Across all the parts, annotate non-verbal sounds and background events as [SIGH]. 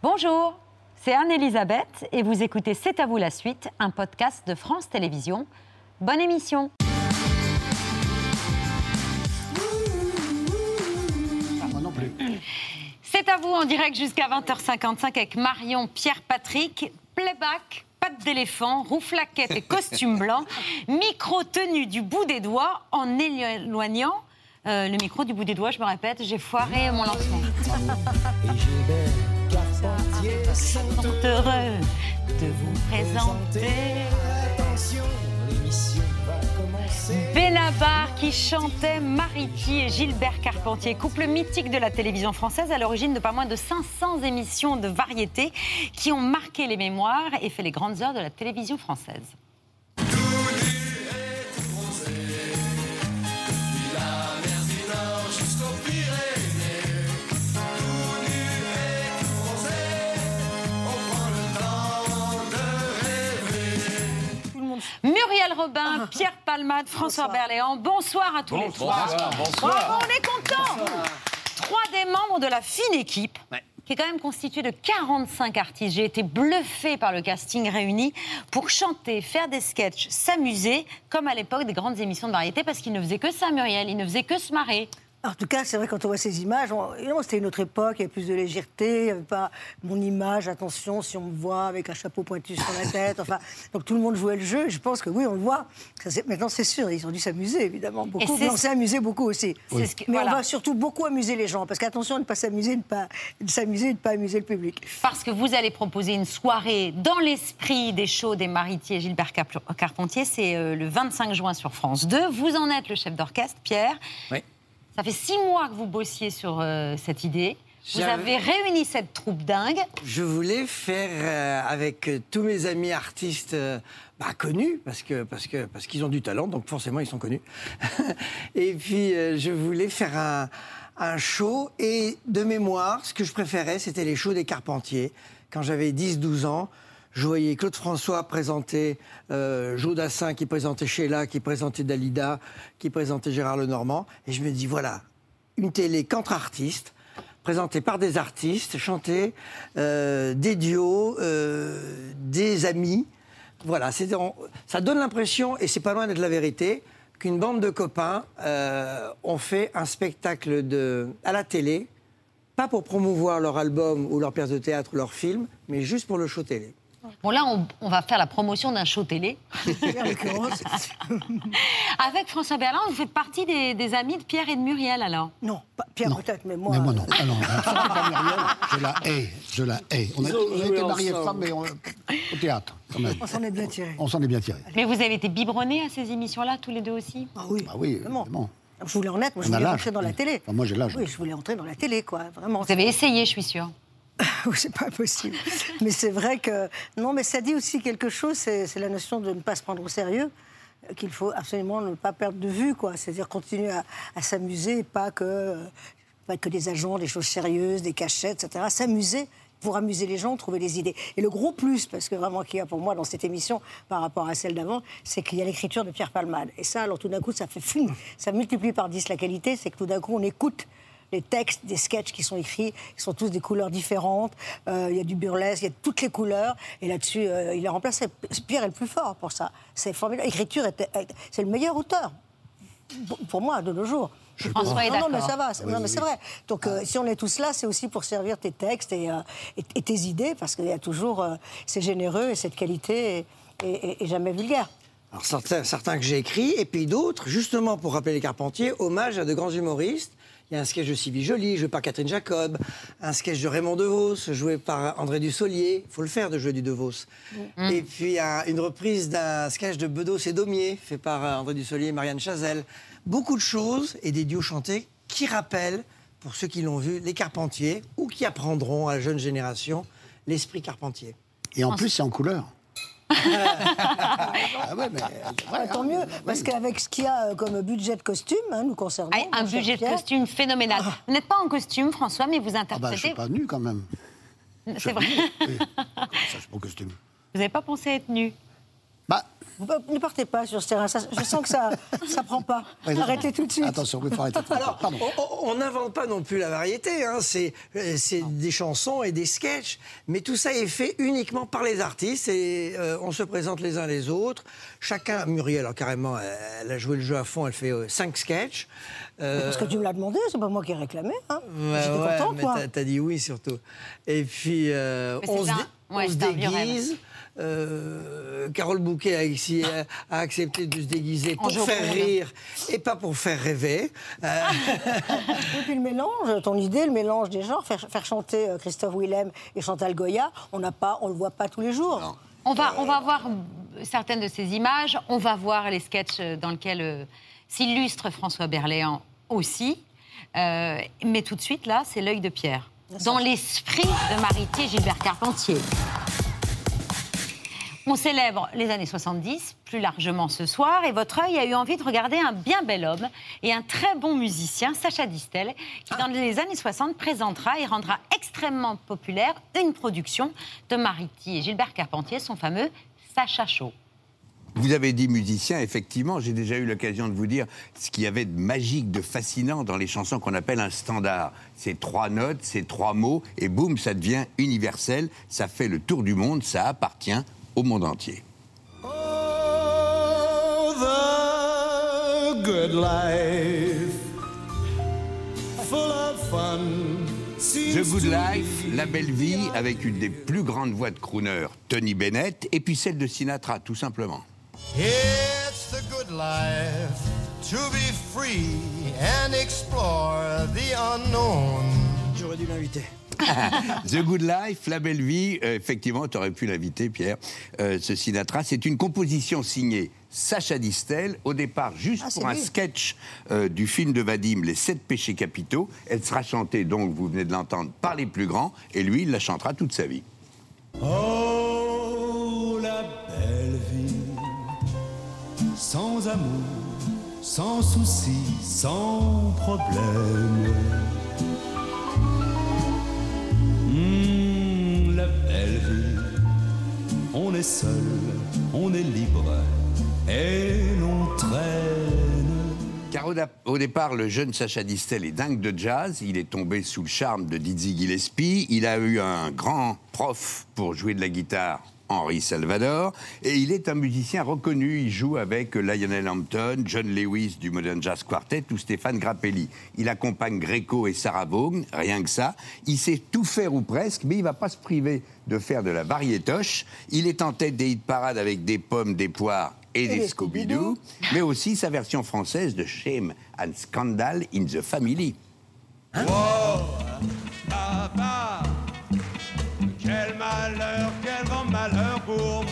Bonjour, c'est Anne-Elisabeth et vous écoutez C'est à vous la suite, un podcast de France Télévisions. Bonne émission Moi non plus. C'est à vous en direct jusqu'à 20h55 avec Marion, Pierre Patrick, playback, patte d'éléphant, rouflaquette et costume [LAUGHS] blanc, micro tenu du bout des doigts en éloignant euh, le micro du bout des doigts, je me répète, j'ai foiré mon lancement. Carpentier sont heureux de vous présenter Attention, l'émission va commencer. Qui chantait Mariti et Gilbert Carpentier, couple mythique de la télévision française à l'origine de pas moins de 500 émissions de variété qui ont marqué les mémoires et fait les grandes heures de la télévision française. Muriel Robin, Pierre Palmade, François Berléand, bonsoir à tous les trois. Bravo, on est contents. Trois des membres de la fine équipe. qui est quand même constituée de 45 artistes. J'ai été bluffée par le casting réuni pour chanter, faire des sketchs, s'amuser, comme à l'époque des grandes émissions de variété, parce qu'ils ne faisaient que ça, Muriel, ils ne faisaient que se marrer. En tout cas, c'est vrai, quand on voit ces images, c'était une autre époque, il y avait plus de légèreté, il n'y avait pas mon image, attention, si on me voit avec un chapeau pointu sur la tête, enfin, donc tout le monde jouait le jeu, je pense que oui, on le voit. Ça, maintenant, c'est sûr, ils ont dû s'amuser, évidemment, beaucoup, mais on s'est amusé beaucoup aussi. Mais voilà. on va surtout beaucoup amuser les gens, parce qu'attention à ne pas s'amuser, de pas s'amuser ne pas amuser le public. Parce que vous allez proposer une soirée dans l'esprit des shows des Maritiers Gilbert Carpentier. C'est euh, le 25 juin sur France 2. Vous en êtes le chef d'orchestre, Pierre. Oui. Ça fait six mois que vous bossiez sur euh, cette idée. Vous avez réuni cette troupe dingue. Je voulais faire euh, avec euh, tous mes amis artistes euh, bah, connus, parce que parce que parce qu'ils ont du talent, donc forcément ils sont connus. [LAUGHS] et puis je voulais faire un, un show et de mémoire, ce que je préférais, c'était les shows des Carpentiers. Quand j'avais 10-12 ans, je voyais Claude François présenter euh, Joe Dassin qui présentait Sheila, qui présentait Dalida, qui présentait Gérard Lenormand, et je me dis voilà, une télé qu'entre artistes présenté par des artistes, chanté euh, des duos, euh, des amis. Voilà, ça donne l'impression, et c'est pas loin d'être la vérité, qu'une bande de copains euh, ont fait un spectacle à la télé, pas pour promouvoir leur album ou leur pièce de théâtre ou leur film, mais juste pour le show télé. Bon, là, on, on va faire la promotion d'un show télé. [LAUGHS] Avec François Berland, vous faites partie des, des amis de Pierre et de Muriel, alors? Non, pas- Pierre peut-être, mais moi... Mais moi non. euh, Ah non, surtout pas Muriel, je la hais, je la hais. On a, on été mariés ensemble. femmes, mais on- au théâtre, quand même. On s'en est bien tiré. On s'en est bien tiré. Mais vous avez été biberonnés à ces émissions-là, tous les deux aussi? Ah oui, Bah oui, vraiment. évidemment. Je voulais en être, moi je On a voulais entrer dans la télé. Enfin, moi, j'ai l'âge. Oui, je voulais entrer dans la télé, quoi, vraiment. Vous avez essayé, je suis sûre. [LAUGHS] C'est pas possible. mais c'est vrai que. Non, mais ça dit aussi quelque chose, c'est la notion de ne pas se prendre au sérieux, qu'il faut absolument ne pas perdre de vue, quoi. C'est-à-dire continuer à, s'amuser, pas que, pas que des agents, des choses sérieuses, des cachettes, etc. S'amuser pour amuser les gens, trouver des idées. Et le gros plus, parce que vraiment qu'il y a pour moi dans cette émission par rapport à celle d'avant, c'est qu'il y a l'écriture de Pierre Palmade. Et ça, alors tout d'un coup, ça fait fou. Ça multiplie par 10 la qualité, c'est que tout d'un coup, on écoute les textes des sketchs qui sont écrits, ils sont tous des couleurs différentes. Euh, Il y a du burlesque, il y a toutes les couleurs. Et là-dessus, euh, il est remplacé. Pierre est le plus fort pour ça. C'est formidable. L'écriture, est- est- c'est le meilleur auteur. Pour- moi, de nos jours. François est non, non, mais ça va. c'est- non, mais c'est vrai. Donc, euh, si on est tous là, c'est aussi pour servir tes textes et, euh, et- et tes idées, parce qu'il y a toujours. euh, c'est généreux et cette qualité est, est- est- est jamais vulgaire. Alors certains, certains que j'ai écrits, et puis d'autres, justement pour rappeler les Carpentiers, hommage à de grands humoristes. Il y a un sketch de Sylvie Joly, joué par Catherine Jacob, un sketch de Raymond DeVos, joué par André Dussolier. Il faut le faire de jouer du DeVos. Et puis un- une reprise d'un sketch de Bedos et Daumier, fait par euh, André Dussolier et Marianne Chazelle. Beaucoup de choses et des duos chantés qui rappellent, pour ceux qui l'ont vu, les Carpentiers, ou qui apprendront à la jeune génération l'esprit Carpentier. Et en plus, c'est en couleur. Ah ouais, mais c'est vrai, Ah, tant hein. mieux, Oui. parce qu'avec ce qu'il y a euh, comme budget de costume, hein, nous concernant. Ah, un budget de costume phénoménal. Vous n'êtes pas en costume, François, mais vous Ah bah, je interprétez. suis pas nu quand même. C'est vrai. Oui. Comme ça, je suis pas en costume? Vous n'avez pas pensé être nu? Bah, Vous Ne partez pas sur ce terrain. Ça- je sens que ça ça prend pas. ouais, Arrêtez tout de suite. Attention, il faut arrêter. Alors, Pardon. on- on n'invente pas non plus la variété, hein, c'est euh, c'est des chansons et des sketchs, mais tout ça est fait uniquement par les artistes et euh, on se présente les uns les autres. Chacun, Muriel, alors carrément, elle, a joué le jeu à fond, elle fait euh, cinq sketchs. Euh, Parce que tu me l'as demandé, c'est pas moi qui ai réclamé. Hein. Ouais, J'étais ouais, contente, mais t'as- t'as dit oui surtout. Et puis euh, on, se, dé- ouais, on se déguise. Euh, Carole Bouquet a, ici- a- a accepté de se déguiser pour faire rire et pas pour faire rêver. Euh, [LAUGHS] Et puis le mélange, ton idée, le mélange des genres, faire, faire chanter euh, Christophe Willem et Chantal Goya, on n'a pas, on le voit pas tous les jours. On va, on va voir certaines de ces images. On va voir les sketchs dans lesquels euh, s'illustre François Berléand aussi. Euh, mais tout de suite, là, c'est l'œil de Pierre. Dans l'esprit de Maritier Gilbert Carpentier. On célèbre les années 70, plus largement ce soir, et votre œil a eu envie de regarder un bien bel homme et un très bon musicien, Sacha Distel, qui dans les années 60 présentera et rendra extrêmement populaire une production de Mariti et Gilbert Carpentier, son fameux Sacha Show. Vous avez dit musicien, effectivement, j'ai déjà eu l'occasion de vous dire ce qu'il y avait de magique, de fascinant dans les chansons qu'on appelle un standard. C'est trois notes, c'est trois mots, et boum, ça devient universel, ça fait le tour du monde, ça appartient au monde entier. Oh, the good life, full of fun. The Good Life, La Belle Vie, avec une des plus grandes voix de crooner, Tony Bennett, et puis celle de Sinatra, tout simplement. It's the good life to be free and explore the unknown. J'aurais dû l'inviter. [LAUGHS] The Good Life, La Belle Vie, euh, effectivement, tu aurais pu l'inviter, Pierre, euh, ce Sinatra. C'est une composition signée Sacha Distel, au départ juste Ah, pour un sketch euh, du film de Vadim, Les Sept Péchés Capitaux. Elle sera chantée, donc, vous venez de l'entendre, par les plus grands, et lui, il la chantera toute sa vie. Oh, sans souci, sans problème. Hmm, la belle vie, on est seul, on est libre, et l'on traîne. Car au départ, le jeune Sacha Distel est dingue de jazz. Il est tombé sous le charme de Dizzy Gillespie. Il a eu un grand prof pour jouer de la guitare, Henri Salvador. Et il est un musicien reconnu. Il joue avec Lionel Hampton, John Lewis du Modern Jazz Quartet ou Stéphane Grappelli. Il accompagne Greco et Sarah Vaughan, rien que ça. Il sait tout faire ou presque, mais il va pas se priver de faire de la variétoche. Il est en tête des hit parades avec des pommes, des poires et, des des Scooby-Doo, mais aussi sa version française de Shame and Scandal in the Family. Papa, quel malheur, quel grand malheur Wow,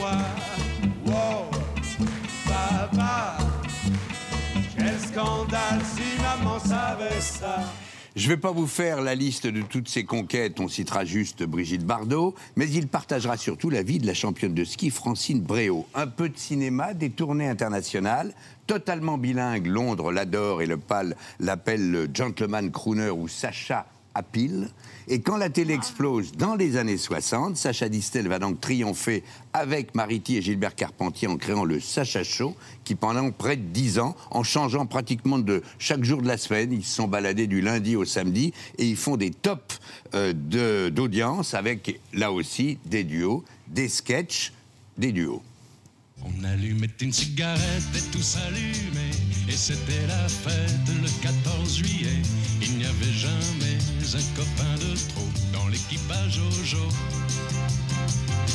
quel scandale si maman savait ça. Je ne vais pas vous faire la liste de toutes ses conquêtes, on citera juste Brigitte Bardot, mais il partagera surtout la vie de la championne de ski Francine Bréau. Un peu de cinéma, des tournées internationales, totalement bilingue, Londres l'adore et le PAL l'appelle le gentleman crooner ou Sacha à pile. Et quand la télé explose dans les années 60, Sacha Distel va donc triompher avec Mariti et Gilbert Carpentier en créant le Sacha Show, qui pendant près de 10 ans, en changeant pratiquement de chaque jour de la semaine, ils se sont baladés du lundi au samedi et ils font des tops euh, d'audience avec là aussi des duos, des sketchs, des duos. On allumait une cigarette et tout s'allumait. Et c'était la fête le 14 juillet. Il n'y avait jamais un copain de trop Dans l'équipage jour.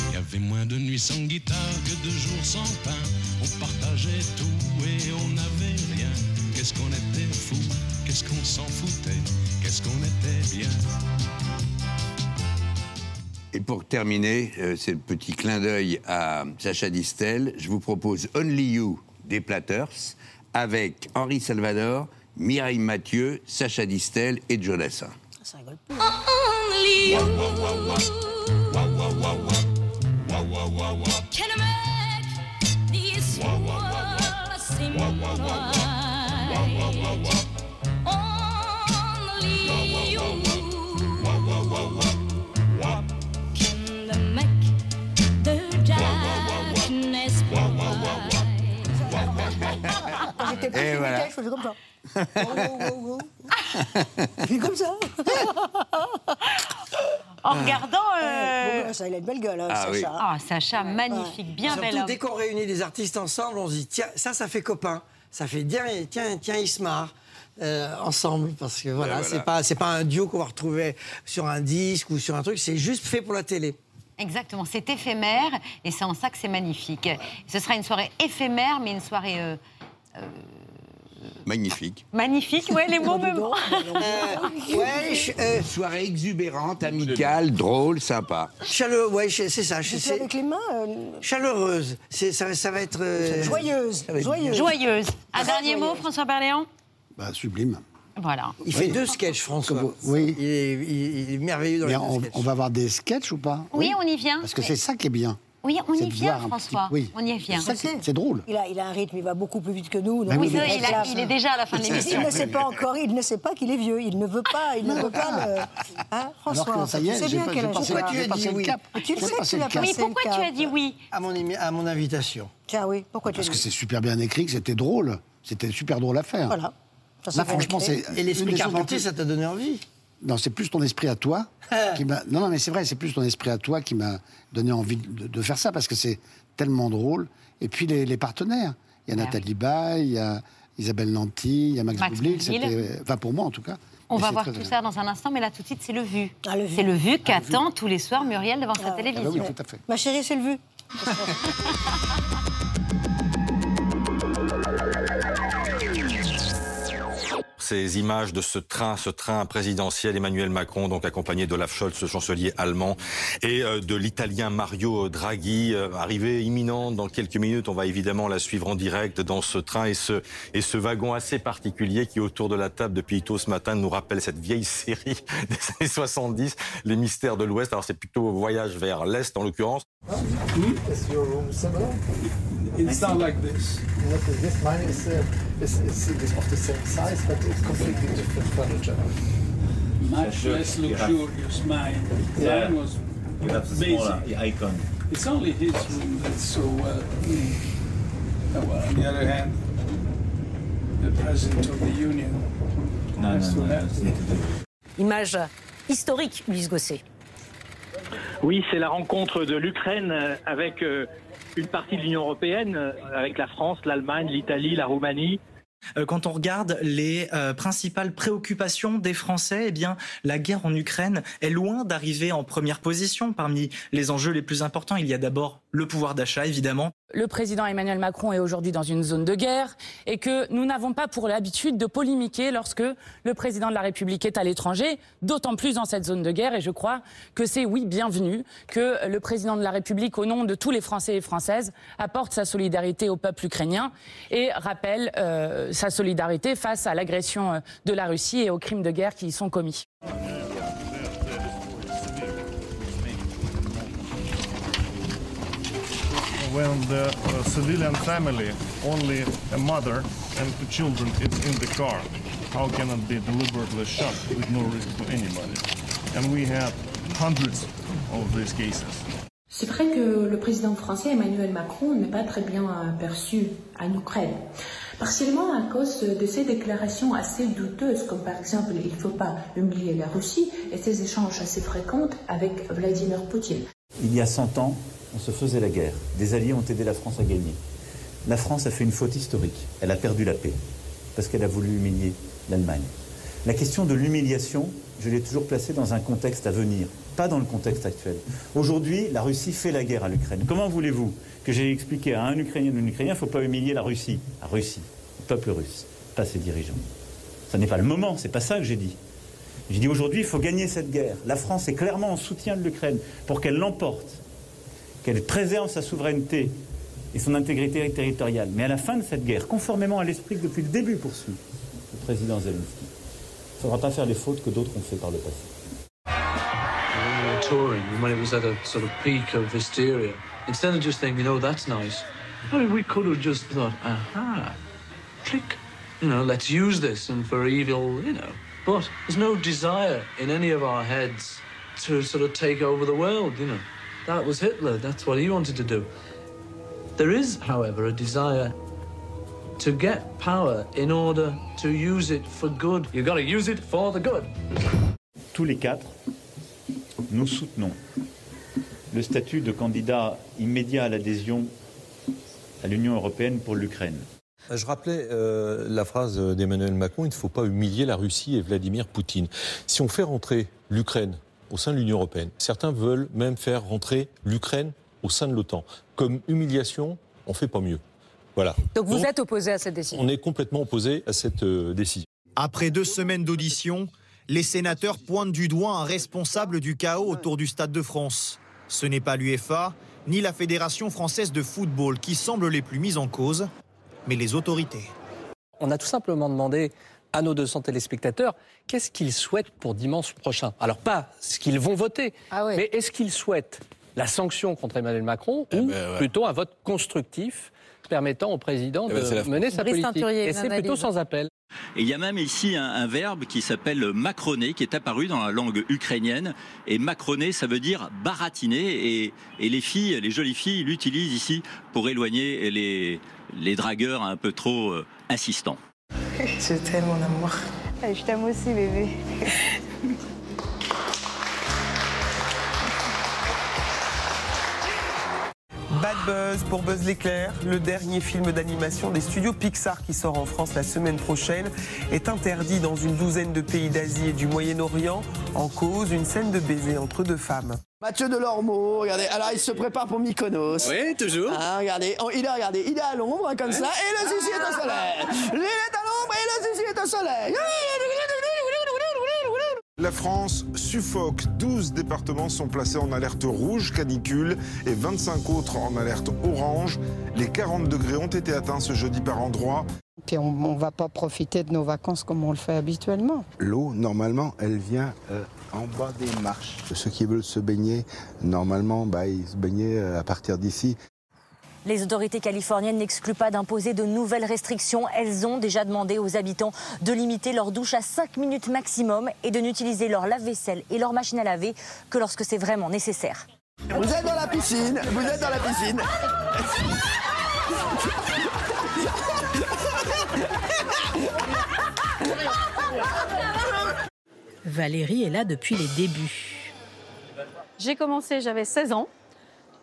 Il y avait moins de nuits sans guitare que de jours sans pain. On partageait tout et on n'avait rien. Qu'est-ce qu'on était fou, qu'est-ce qu'on s'en foutait? Qu'est-ce qu'on était bien? Et pour terminer, euh, c'est le petit clin d'œil à Sacha Distel, je vous propose Only You des Platters avec Henri Salvador, Mireille Mathieu, Sacha Distel et Joe Dassin. Ça rigole pas. Only you Après, Et je voilà. je faisais comme ça. [LAUGHS] Oh, oh, oh. Je fais comme ça. En regardant. euh, Bon, ça, il a une belle gueule, hein, Ah oui. Sacha. Ah, Sacha, magnifique, bien bel Surtout, homme. dès qu'on réunit des artistes ensemble, on se dit tiens, ça, ça fait copain. Ça fait tiens, tiens, tiens, ils se marrent. euh, ensemble parce que voilà, voilà. c'est pas c'est pas un duo qu'on va retrouver sur un disque ou sur un truc c'est juste fait pour la télé Exactement, c'est éphémère et c'est en ça que c'est magnifique. Ce sera une soirée éphémère, mais une soirée euh, Magnifique. magnifique. Ouais, les mots me Euh, ouais je- euh, Soirée exubérante, amicale, drôle, sympa. chaleureux ouais je- c'est ça je avec les mains, euh, chaleureuse c'est ça, ça va être euh, joyeuse. va être Joyeuse. joyeuse. Un dernier mot. François Berléand? Bah, sublime. Voilà. il fait deux sketchs François Oui. il est, il- il est merveilleux dans Mais les on, deux sketchs. on va avoir des sketchs ou pas? Oui, on y vient. Parce que c'est ça qui est bien. Oui, on y vient, petit- François. oui. On y vient. C'est drôle. Il a, il a un rythme, il va beaucoup plus vite que nous. donc oui, Oui, il est il, a- là. il est déjà à la fin de Il l'émission. ne sait pas encore, il ne sait pas qu'il est vieux. Il ne veut pas, il ne veut pas le. [LAUGHS] Hein, François, Alors que ça y est, tu sais bien quel âge il. Pourquoi tu as dit le oui tu le sais que tu l'as. Oui, pourquoi tu as dit oui à mon, émi- à mon invitation Tiens, oui, pourquoi tu as Parce dit que c'est super bien écrit, que c'était drôle. C'était super drôle à faire. Voilà. Ça, Là, franchement, c'est. et l'esprit Carpentier ça t'a donné envie Non, c'est plus ton esprit à toi qui m'a. Non, non, mais c'est vrai, c'est plus ton esprit à toi qui m'a donné envie de, de faire ça parce que c'est tellement drôle. Et puis les, les partenaires. Il y a Ah Nathalie Baye, il y a Isabelle Nanty, il y a Max, Max Boublil. C'était. Enfin, pour moi en tout cas. On Et va voir tout ça dans un instant, mais là tout de suite, c'est le vu. Ah, vu. C'est le vu qu'attend tous les soirs Muriel devant sa Ah bah télévision. oui, tout à fait. Ma chérie, c'est le vu. [LAUGHS] Ces images de ce train, ce train présidentiel, Emmanuel Macron, donc accompagné d'Olaf Scholz, le chancelier allemand, et euh, de l'italien Mario Draghi, euh, arrivée imminente dans quelques minutes. On va évidemment la suivre en direct dans ce train et ce, et ce wagon assez particulier qui, autour de la table depuis tôt ce matin, nous rappelle cette vieille série [LAUGHS] des années 70, Les mystères de l'Ouest. Alors c'est plutôt voyage vers l'Est en l'occurrence. It's not like this. This mine is, uh, is, is, is of the same size, but it's completely different furniture. Much less luxurious. Mine, Yeah. mine was You have the basic. smaller icon. It's only his room that's so well. mm. Oh, well, on the other hand, the president of the union No, has no, to no. Image historique, Ulysse Gosset. Oui, c'est la rencontre de l'Ukraine euh, avec euh, une partie de l'Union européenne, euh, avec la France, l'Allemagne, l'Italie, la Roumanie. Euh, Quand on regarde les euh, principales préoccupations des Français, eh bien, la guerre en Ukraine est loin d'arriver en première position. Parmi les enjeux les plus importants, il y a d'abord le pouvoir d'achat, évidemment. Le président Emmanuel Macron est aujourd'hui dans une zone de guerre et que nous n'avons pas pour l'habitude de polémiquer lorsque le président de la République est à l'étranger, d'autant plus dans cette zone de guerre. Et je crois que c'est, oui, bienvenu que le président de la République, au nom de tous les Français et Françaises, apporte sa solidarité au peuple ukrainien et rappelle euh, sa solidarité face à l'agression euh, de la Russie et aux crimes de guerre qui y sont commis. when the uh, civilian family, only a mother and two children is in the car, how can it be deliberately shot with no risk to anybody? And we have hundreds of these cases. C'est vrai que le président français Emmanuel Macron n'est pas très bien euh, perçu en Ukraine. Partiellement à cause de ses déclarations assez douteuses, comme par exemple il ne faut pas humilier la Russie et ses échanges assez fréquents avec Vladimir Poutine. Il y a 100 ans, on se faisait la guerre. Des alliés ont aidé la France à gagner. La France a fait une faute historique. Elle a perdu la paix parce qu'elle a voulu humilier l'Allemagne. La question de l'humiliation, je l'ai toujours placée dans un contexte à venir, pas dans le contexte actuel. Aujourd'hui, la Russie fait la guerre à l'Ukraine. Comment voulez-vous que j'ai expliqué à un Ukrainien ou un Ukrainien, il ne faut pas humilier la Russie La Russie, le peuple russe, pas ses dirigeants. Ce n'est pas le moment, c'est pas ça que j'ai dit. J'ai dit aujourd'hui, il faut gagner cette guerre. La France est clairement en soutien de l'Ukraine pour qu'elle l'emporte, qu'elle préserve sa souveraineté et son intégrité territoriale. Mais à la fin de cette guerre, conformément à l'esprit que depuis le début poursuit le président Zelensky, il ne faudra pas faire les fautes que d'autres ont fait par le passé. Instead of just thinking, oh, that's nice, I mean, we could have just thought, aha, click, you know, let's use this and for evil, you know. But there's no desire in any of our heads to sort of take over the world, you know. That was Hitler, that's what he wanted to do. There is, however, a desire to get power in order to use it for good. You've got to use it for the good. Tous les quatre, nous soutenons le statut de candidat immédiat à l'adhésion à l'Union européenne pour l'Ukraine. Je rappelais euh, la phrase d'Emmanuel Macron, il ne faut pas humilier la Russie et Vladimir Poutine. Si on fait rentrer l'Ukraine au sein de l'Union européenne, certains veulent même faire rentrer l'Ukraine au sein de l'OTAN. Comme humiliation, on fait pas mieux. Voilà. Donc vous êtes opposé à cette décision? On est complètement opposé à cette euh, décision. Après deux semaines d'audition, les sénateurs pointent du doigt un responsable du chaos autour du Stade de France. Ce n'est pas l'UEFA, ni la Fédération française de football qui semblent les plus mises en cause, mais les autorités. On a tout simplement demandé à nos 200 téléspectateurs qu'est-ce qu'ils souhaitent pour dimanche prochain? Alors pas ce qu'ils vont voter, mais est-ce qu'ils souhaitent la sanction contre Emmanuel Macron ou plutôt un vote constructif permettant au président Eh ben, de mener sa Brice politique? Et c'est plutôt sans appel. Et il y a même ici un, un verbe qui s'appelle macroner, qui est apparu dans la langue ukrainienne. Et macroner, ça veut dire baratiner. Et, et les filles, les jolies filles, l'utilisent ici pour éloigner les, les dragueurs un peu trop euh, insistants. Je t'aime, mon amour. Je t'aime aussi, bébé. [LAUGHS] Buzz pour Buzz l'éclair, le dernier film d'animation des studios Pixar qui sort en France la semaine prochaine, est interdit dans une douzaine de pays d'Asie et du Moyen-Orient en cause une scène de baiser entre deux femmes. Mathieu Delormeau, regardez, alors il se prépare pour Mykonos. Oui, toujours. Ah, regardez, oh, il est, regardez, il est à l'ombre comme ça, et le zizi est au soleil. Il est à l'ombre et le zizi est au soleil. La France suffoque. 12 départements sont placés en alerte rouge canicule et 25 autres en alerte orange. Les 40 degrés ont été atteints ce jeudi par endroits. Puis on ne va pas profiter de nos vacances comme on le fait habituellement. L'eau, normalement, elle vient euh, en bas des marches. Ceux qui veulent se baigner, normalement, bah, ils se baignaient euh, à partir d'ici. Les autorités californiennes n'excluent pas d'imposer de nouvelles restrictions. Elles ont déjà demandé aux habitants de limiter leur douche à 5 minutes maximum et de n'utiliser leur lave-vaisselle et leur machine à laver que lorsque c'est vraiment nécessaire. Vous êtes dans la piscine, vous êtes dans la piscine. Valérie est là depuis les débuts. J'ai commencé, j'avais 16 ans,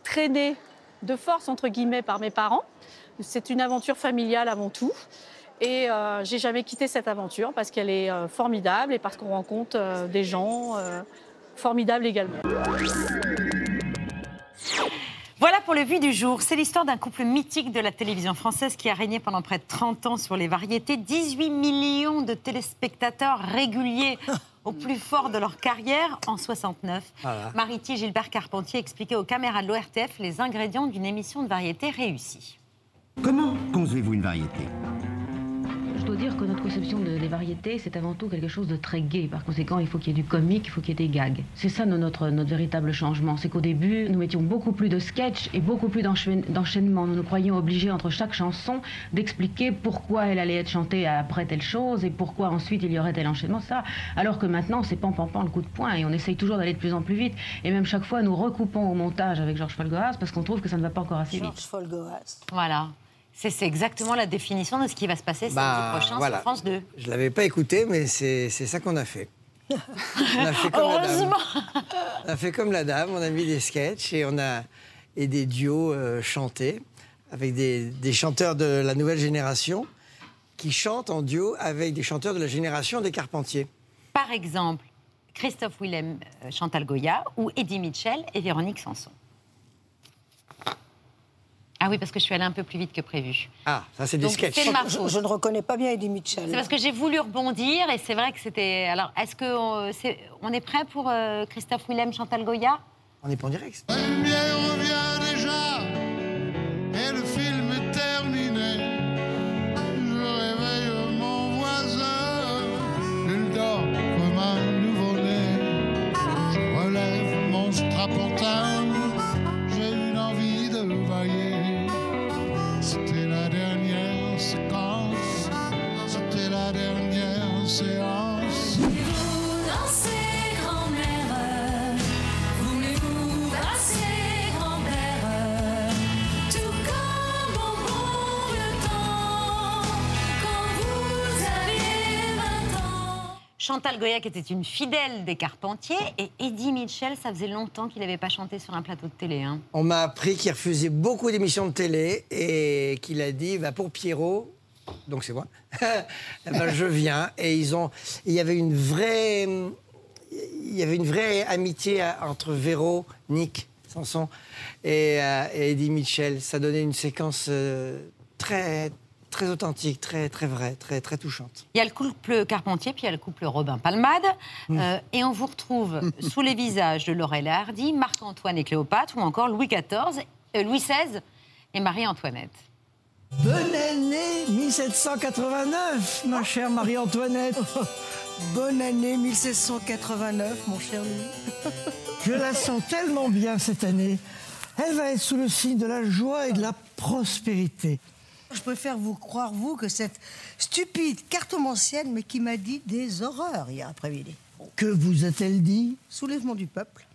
traînée de force entre guillemets par mes parents. C'est une aventure familiale avant tout. Et euh, j'ai jamais quitté cette aventure parce qu'elle est euh, formidable et parce qu'on rencontre euh, des gens formidables également. Voilà pour le vu du jour. C'est l'histoire d'un couple mythique de la télévision française qui a régné pendant près de 30 ans sur les variétés. 18 millions de téléspectateurs réguliers [LAUGHS] au plus fort de leur carrière en 69. Voilà. Mariti Gilbert Carpentier expliquait aux caméras de l'ORTF les ingrédients d'une émission de variété réussie. Comment concevez-vous une variété? Je dois dire que notre conception de- des variétés, c'est avant tout quelque chose de très gai. Par conséquent, il faut qu'il y ait du comique, il faut qu'il y ait des gags. C'est ça no- notre, notre véritable changement. C'est qu'au début, nous mettions beaucoup plus de sketch et beaucoup plus d'enchaîn- d'enchaînements. Nous nous croyions obligés, entre chaque chanson, d'expliquer pourquoi elle allait être chantée après telle chose et pourquoi ensuite il y aurait tel enchaînement, ça. Alors que maintenant, c'est pan pan pan le coup de poing et on essaye toujours d'aller de plus en plus vite. Et même chaque fois, nous recoupons au montage avec Georges Folgoras parce qu'on trouve que ça ne va pas encore assez vite. Voilà. C'est exactement la définition de ce qui va se passer samedi Bah, prochain voilà. sur France 2. Je ne l'avais pas écouté, mais c'est ça qu'on a fait. [LAUGHS] On a fait comme la dame. Heureusement On a fait comme la dame, on a mis des sketchs et, on a, et des duos euh, chantés avec des, des chanteurs de la nouvelle génération qui chantent en duo avec des chanteurs de la génération des Carpentiers. Par exemple, Christophe Willem, euh, Chantal Goya ou Eddie Mitchell et Véronique Sanson. Ah oui, parce que je suis allée un peu plus vite que prévu. Ah, ça c'est des Donc, sketchs. c'est de ma Je, faute. je ne reconnais pas bien Eddie Mitchell. C'est parce que j'ai voulu rebondir et c'est vrai que c'était. Alors, est-ce qu'on est, on est prêt pour euh, Christophe Willem, Chantal Goya? On est pas en direct. lumière revient Chantal Goya, qui était une fidèle des Carpentiers, et Eddie Mitchell, ça faisait longtemps qu'il n'avait pas chanté sur un plateau de télé. hein. On m'a appris qu'il refusait beaucoup d'émissions de télé et qu'il a dit bah, pour Pierrot, donc c'est moi, [LAUGHS] eh ben, je viens. Et ils ont, il y avait une vraie, il y avait une vraie amitié entre Véro, Nick Sanson et, euh, et Eddie Mitchell. Ça donnait une séquence euh, très, très authentique, très, très vraie, très, très touchante. Il y a le couple Carpentier, puis il y a le couple Robin Palmade. Euh, et on vous retrouve [LAUGHS] sous les visages de Laurel et Hardy, Marc-Antoine et Cléopâtre, ou encore Louis XIV, euh, Louis XVI et Marie-Antoinette. Bonne année 1789, ma chère Marie-Antoinette. [LAUGHS] Bonne année 1789, mon cher Louis. [LAUGHS] Je la sens tellement bien cette année. Elle va être sous le signe de la joie et de la prospérité. Je préfère vous croire, vous, que cette stupide cartomancienne, mais qui m'a dit des horreurs hier après-midi. Que vous a-t-elle dit? Soulèvement du peuple,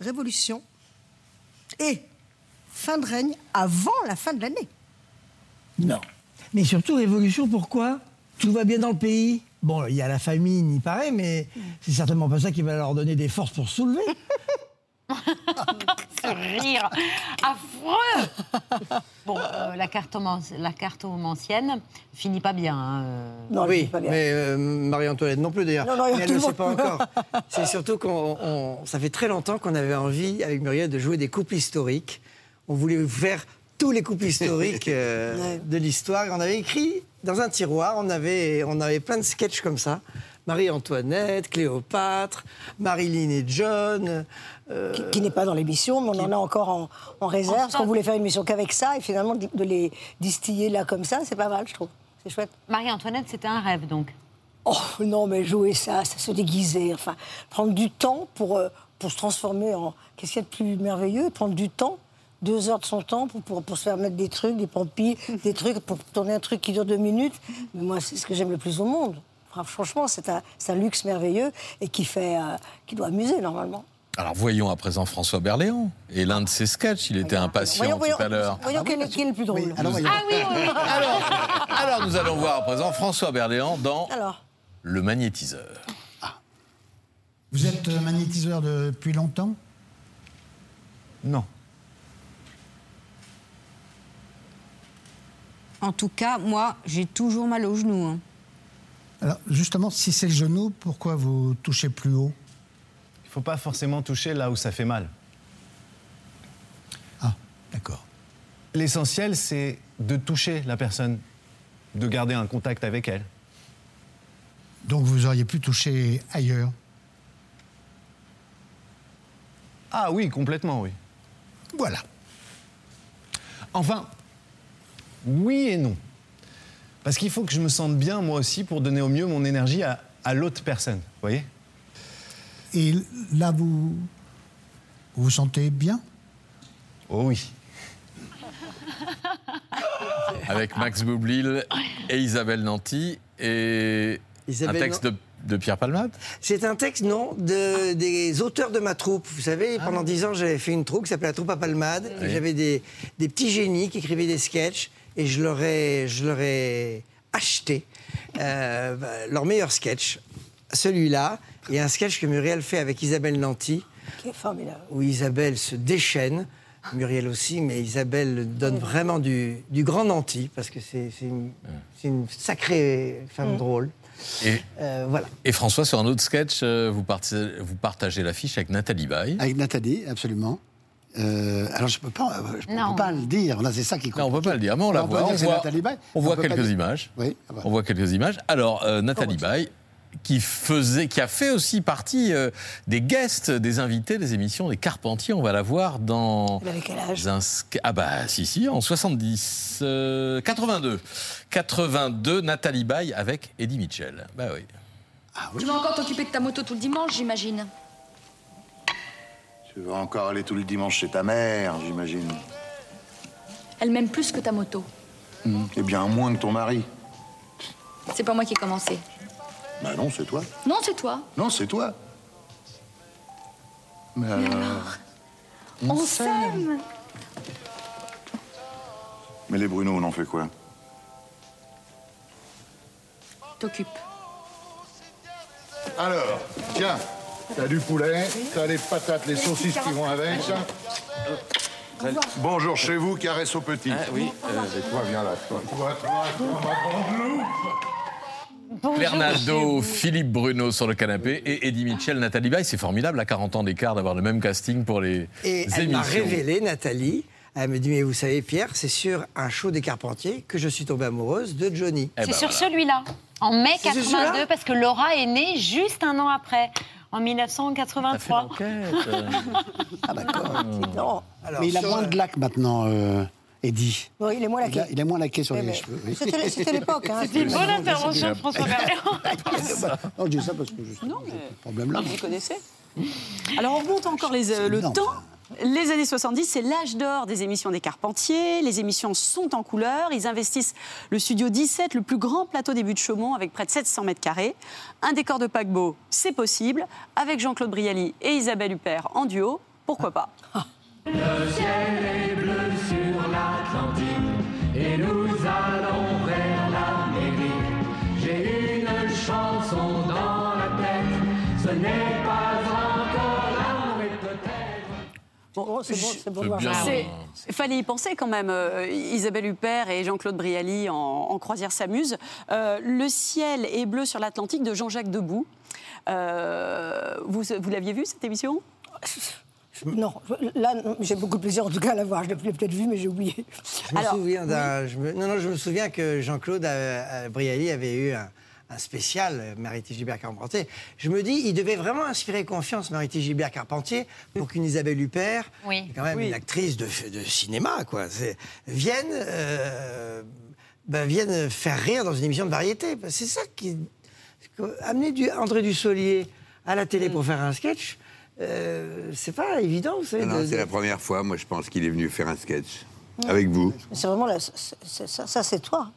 révolution et fin de règne avant la fin de l'année. Non. Mais surtout, révolution, pourquoi? Tout va bien dans le pays Bon, il y a la famine, il paraît, mais c'est certainement pas ça qui va leur donner des forces pour se soulever. [LAUGHS] Rire affreux Bon, euh, la, la cartomancienne finit pas bien. hein, euh. oui, mais euh, Marie-Antoinette non plus d'ailleurs. Non, non, il y a Mais elle tout ne le sait pas encore. [LAUGHS] C'est surtout qu'on, on- ça fait très longtemps qu'on avait envie, avec Muriel, de jouer des couples historiques. On voulait faire tous les couples historiques [LAUGHS] euh, de l'histoire. On avait écrit dans un tiroir, on avait, on avait plein de sketchs comme ça. Marie-Antoinette, Cléopâtre, Marilyn et John. euh, Qui, qui n'est pas dans l'émission, mais on en a encore en, en réserve, parce qu'on voulait faire une émission qu'avec ça, et finalement, de de les distiller là comme ça, c'est pas mal, je trouve. C'est chouette. Marie-Antoinette, c'était un rêve, donc. Oh non, mais jouer ça, ça se déguiser, enfin, prendre du temps pour, euh, pour se transformer en. Qu'est-ce qu'il y a de plus merveilleux Prendre du temps, deux heures de son temps pour, pour, pour se faire mettre des trucs, des pompilles, des trucs, pour tourner un truc qui dure deux minutes. Mais moi, c'est ce que j'aime le plus au monde. Enfin, franchement, c'est un, luxe merveilleux et qui, fait, euh, qui doit amuser normalement. Alors voyons à présent François Berléand. Et l'un de ses sketchs, il était impatient Voyons, voyons, tout à l'heure. voyons quel, est- quel est le plus drôle. Ah oui, oui, oui. [LAUGHS] Alors, alors nous allons voir à présent François Berléand dans Alors, Le magnétiseur. Vous êtes euh, magnétiseur depuis longtemps? Non. En tout cas, moi, j'ai toujours mal au genou. hein. Alors, justement, si c'est le genou, pourquoi vous touchez plus haut? Il ne faut pas forcément toucher là où ça fait mal. Ah, d'accord. L'essentiel, c'est de toucher la personne, de garder un contact avec elle. Donc vous auriez pu toucher ailleurs? Ah oui, complètement, oui. Voilà. Enfin, oui et non. Parce qu'il faut que je me sente bien, moi aussi, pour donner au mieux mon énergie à, à l'autre personne, vous voyez? Et là, vous vous vous sentez bien? Oh oui. [LAUGHS] Avec Max Boublil et Isabelle Nanty et Isabelle un texte de, de Pierre Palmade. C'est un texte, non, de, des auteurs de ma troupe. Vous savez, pendant dix ans, j'avais fait une troupe qui s'appelait la troupe à Palmade. Oui. j'avais des, des petits génies qui écrivaient des sketchs. Et je leur ai, je leur ai acheté euh, leur meilleur sketch, celui-là, et un sketch que Muriel fait avec Isabelle Nanty, qui est formidable. où Isabelle se déchaîne. Muriel aussi, mais Isabelle donne vraiment du, du grand Nanty, parce que c'est une, sacrée femme Mm. drôle. Et, Euh, voilà. et François, sur un autre sketch, euh, vous, partagez, vous partagez l'affiche avec Nathalie Baye. Avec Nathalie, absolument. Euh, alors je peux pas, je peux pas le dire. Là, c'est ça qui. Non, on peut pas le dire, mais on la peut voit. dire On voit, on mais voit quelques dire- images. Oui. ah bah. On voit quelques images. Alors, euh, Nathalie Baye, qui, faisait, qui a fait aussi partie euh, des guests, des invités des émissions des Carpentiers, on va la voir dans. Elle avait quel âge? un Ah, bah, si, si, en 70. euh, 82. 82, Nathalie Baye avec Eddie Mitchell. Bah oui. Tu vas encore t'occuper de ta moto tout le dimanche, j'imagine. Tu vas encore aller tout le dimanche chez ta mère, j'imagine. Elle m'aime plus que ta moto. Eh bien, moins que ton mari. C'est pas moi qui ai commencé. Bah non, c'est toi. Non, c'est toi. Non, c'est toi. Mais Mais alors, alors On s'aime. Mais les Bruno, on en fait quoi? T'occupe. Alors, tiens, t'as du poulet, t'as les patates, les saucisses qui vont avec. Bonjour chez vous, caresse au petit. oui, Et toi, viens là. Toi, toi, toi, toi, ma grande loupe. Claire Nadeau, Philippe Bruno sur le canapé et Eddie Mitchell, Nathalie Baye. C'est formidable à 40 ans d'écart d'avoir le même casting pour les Et elle m'a émissions. révélé, Nathalie, elle me dit, mais vous savez, Pierre, c'est sur un show des Carpentiers que je suis tombée amoureuse de Johnny. Eh C'est ben sur voilà. celui-là, en mai C'est sur 82, celui-là parce que Laura est née juste un an après, en 1983. [LAUGHS] Ah, d'accord. Non. Alors, Mais il a moins de lac maintenant, euh, Eddie. Bon, il est moins Il laqué. a, il a moins laqué sur Oui, les mais cheveux. oui. C'était l'époque. Hein. C'était une bonne intervention de François Berléand. Non, je dis ça parce que je Non, mais problème là. vous connaissez. Alors on remonte encore les, euh, le évident, temps. Les années 70, c'est l'âge d'or des émissions des Carpentiers. Les émissions sont en couleur. Ils investissent le studio 17, le plus grand plateau des buts de Chaumont, avec près de 700 mètres carrés. Un décor de paquebot, c'est possible. Avec Jean-Claude Brialy et Isabelle Huppert en duo, pourquoi pas Bon, c'est bon, c'est bon de voir bien. ça. C'est- Il fallait y penser quand même. euh, Isabelle Huppert et Jean-Claude Brialy en, en croisière s'amusent. Euh, le ciel est bleu sur l'Atlantique de Jean-Jacques Debout. Euh, vous vous l'aviez vu cette émission? Non, là, j'ai beaucoup de plaisir en tout cas à la voir. Je l'ai peut-être vu, mais j'ai oublié. Je me Alors, souviens d'un. je me- Non, non, je me souviens que Jean-Claude Brialy avait eu un, un spécial, euh, Marité Gilbert Carpentier. Je me dis, il devait vraiment inspirer confiance, Marité Gilbert Carpentier, pour qu'une Isabelle Huppert, Oui. qui est quand même Oui. une actrice de, de cinéma, quoi, vienne, euh, ben, vienne faire rire dans une émission de variété. C'est ça qui. Amener du, André Dussolier à la télé pour faire un sketch, euh, c'est pas évident, vous savez. Non, non, de- c'est la première fois, moi, je pense qu'il est venu faire un sketch avec vous. C'est vraiment la- ça, ça, c'est toi.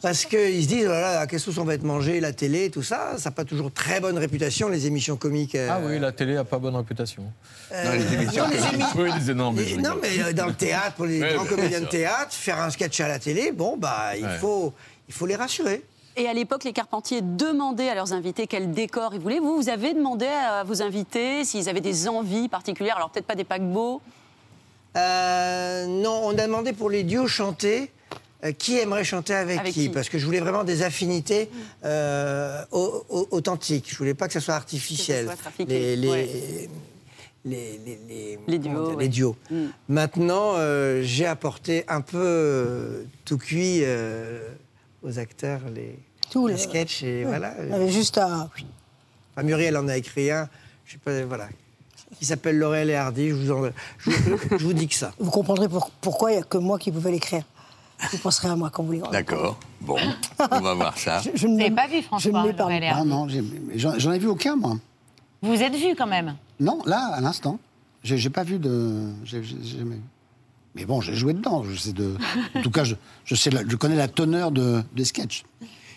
Parce qu'ils se disent, voilà, qu'est-ce qu'on va être mangé, la télé, tout ça, ça n'a pas toujours très bonne réputation, les émissions comiques. euh, Ah oui, la télé a pas bonne réputation. Non, les émissions Non, les émi- Oui, les énormes, Les- non, mais euh, dans le théâtre, pour les Ouais, grands comédiens de théâtre, faire un sketch à la télé, bon, bah, il, Ouais. faut, il faut les rassurer. Et à l'époque, les Carpentiers demandaient à leurs invités quel décor ils voulaient. Vous, vous avez demandé à vos invités s'ils avaient des envies particulières. Alors peut-être pas des paquebots? Euh, non, on a demandé pour les duos chantés. Euh, qui aimerait chanter avec, Avec qui, qui Parce que je voulais vraiment des affinités euh, au- au- authentiques. Je voulais pas que ça soit artificiel. soit trafiqué, les, les, ouais. les, les- les- Les comment duos, dire, ouais. les duos. Mm. Maintenant, euh, j'ai apporté un peu euh, tout cuit euh, aux acteurs, les, Tout les le- sketchs. Et Ouais. voilà. On avait juste à. Enfin, Muriel en a écrit un, je sais pas, voilà, qui s'appelle Laurel et Hardy. Je vous, en- je, je vous dis que ça. Vous comprendrez pour- pourquoi il n'y a que moi qui pouvais l'écrire. Vous penserez à moi quand vous lirez. D'accord. Bon, on va voir ça. Je, je ne m'ai- pas vu, François Je ne et pas. Ah non, j'en ai vu aucun, moi. Vous vous êtes vu quand même. Non, là, à l'instant. J'ai pas vu de. j'ai- j'ai jamais vu. Mais bon, j'ai joué dedans. Je sais de... En tout cas, je, je, sais la- je connais la teneur de, des sketchs.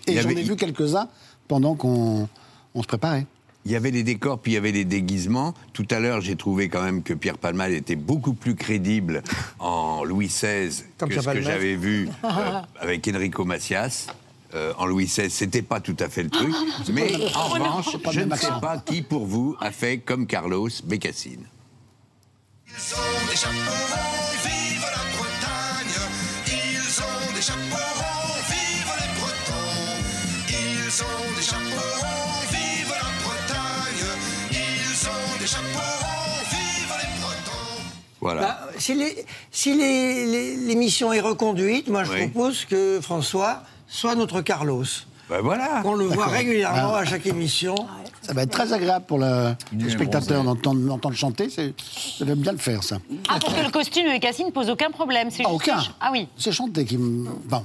Et j'en avait- ai vu quelques-uns pendant qu'on on se préparait. Il y avait les décors, puis il y avait les déguisements. Tout à l'heure, j'ai trouvé quand même que Pierre Palmade était beaucoup plus crédible [LAUGHS] en Louis XVI Comme que ce que j'avais vu [LAUGHS] euh, avec Enrico Macias. Euh, en Louis XVI, c'était pas tout à fait le truc. [LAUGHS] Mais en Oh revanche, je ne sais pas qui pour vous a fait comme Carlos Bécassine. Ils ont des chapeaux vive la Bretagne. Ils ont des chapeaux Voilà. Bah, si les- si les- les- l'émission est reconduite, moi je Oui. propose que François soit notre Carlos. Ben voilà. Qu'on le voit D'accord. régulièrement Ah. à chaque émission. Ça va être très agréable pour le, spectateur d'entendre d'entendre chanter. c'est- Ça va bien le faire, ça. Ah, parce que le costume de Cassine pose aucun problème. C'est Ah, aucun. Ah oui. C'est chanter qui me. Bon,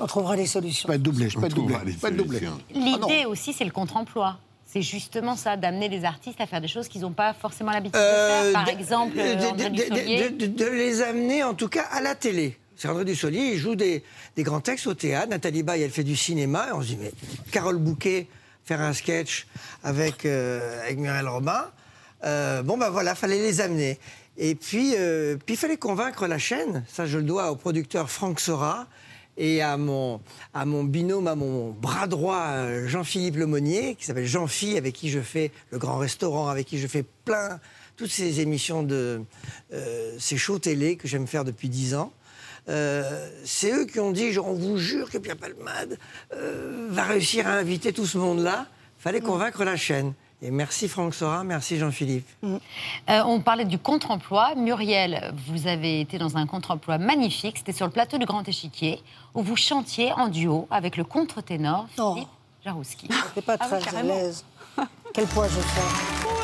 On trouvera des je solutions. peux être doublé. Je peux On être doublé. Je peux être doublé. L'idée aussi, c'est le contre-emploi. C'est justement ça, d'amener les artistes à faire des choses qu'ils n'ont pas forcément l'habitude de Euh, faire. Par de- exemple, de, euh, de- André de- les amener en tout cas à la télé. C'est André Dussolier, il joue des, des grands textes au théâtre. Nathalie Baye, elle fait du cinéma. Et on se dit, mais Carole Bouquet, faire un sketch avec, euh, avec Muriel Robin. Euh, bon, ben voilà, fallait les amener. Et puis, puis il fallait convaincre la chaîne. Ça, je le dois au producteur Franck Sora et à mon, à mon binôme, à mon bras droit, euh, Jean-Philippe Lemonnier, qui s'appelle Jean-Phi, avec qui je fais le grand restaurant, avec qui je fais plein, toutes ces émissions de euh, ces shows télé que j'aime faire depuis dix ans. Euh, c'est eux qui ont dit, genre, on vous jure que Pierre Palmade euh, va réussir à inviter tout ce monde-là. Fallait convaincre la chaîne. Et merci Franck Sora, merci Jean-Philippe. Euh, on parlait du contre-emploi. Muriel, vous avez été dans un contre-emploi magnifique. C'était sur le plateau du Grand Échiquier, où vous chantiez en duo avec le contre-ténor Philippe Jarouski. J'étais pas Ah oui, très à l'aise. [LAUGHS] Quel poids je fais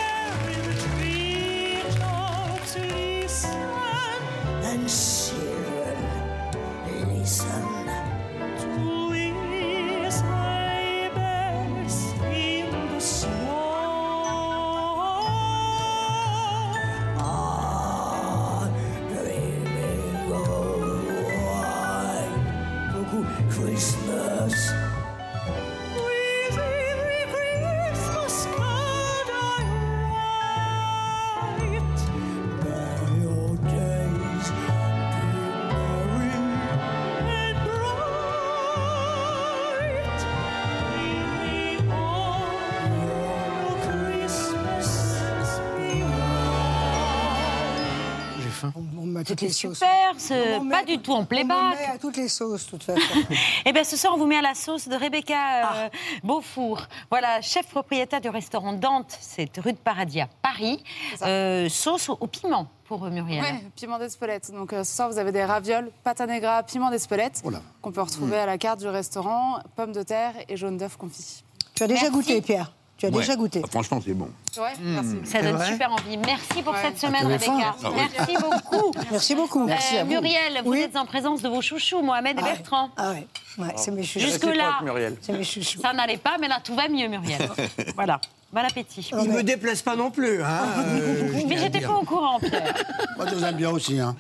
On sauces. Super, ce- On met pas du tout- en On playback. met à toutes les sauces, de toute façon. [LAUGHS] Eh bien, ce soir, on vous met à la sauce de Rebecca euh, Beaufour. Voilà, chef propriétaire du restaurant Dante, c'est rue de Paradis à Paris. Euh, sauce au, au piment pour Muriel. Oui, piment d'Espelette. Donc euh, ce soir, vous avez des ravioles, pâte à negra, piment d'Espelette, qu'on peut retrouver à la carte du restaurant, pommes de terre et jaune d'œuf confit. Tu as déjà goûté, Pierre? Tu as Ouais. déjà goûté Ah, Franchement, c'est bon. Ouais, merci. Ça donne super envie. Merci pour cette semaine, Rebecca. Ah oui. Merci beaucoup. [LAUGHS] Merci beaucoup. Euh, Muriel, vous êtes en présence de vos chouchous, Mohamed et Bertrand. Ah ouais, ouais c'est mes chouchous. Jusque-là, C'est mes chouchous. ça n'allait pas, mais là, tout va mieux, Muriel. [LAUGHS] voilà. Bon appétit. Ils me déplaisent pas non plus. Hein, euh, je Mais j'étais pas au courant, Pierre. [LAUGHS] Moi, je vous aime bien aussi. Hein.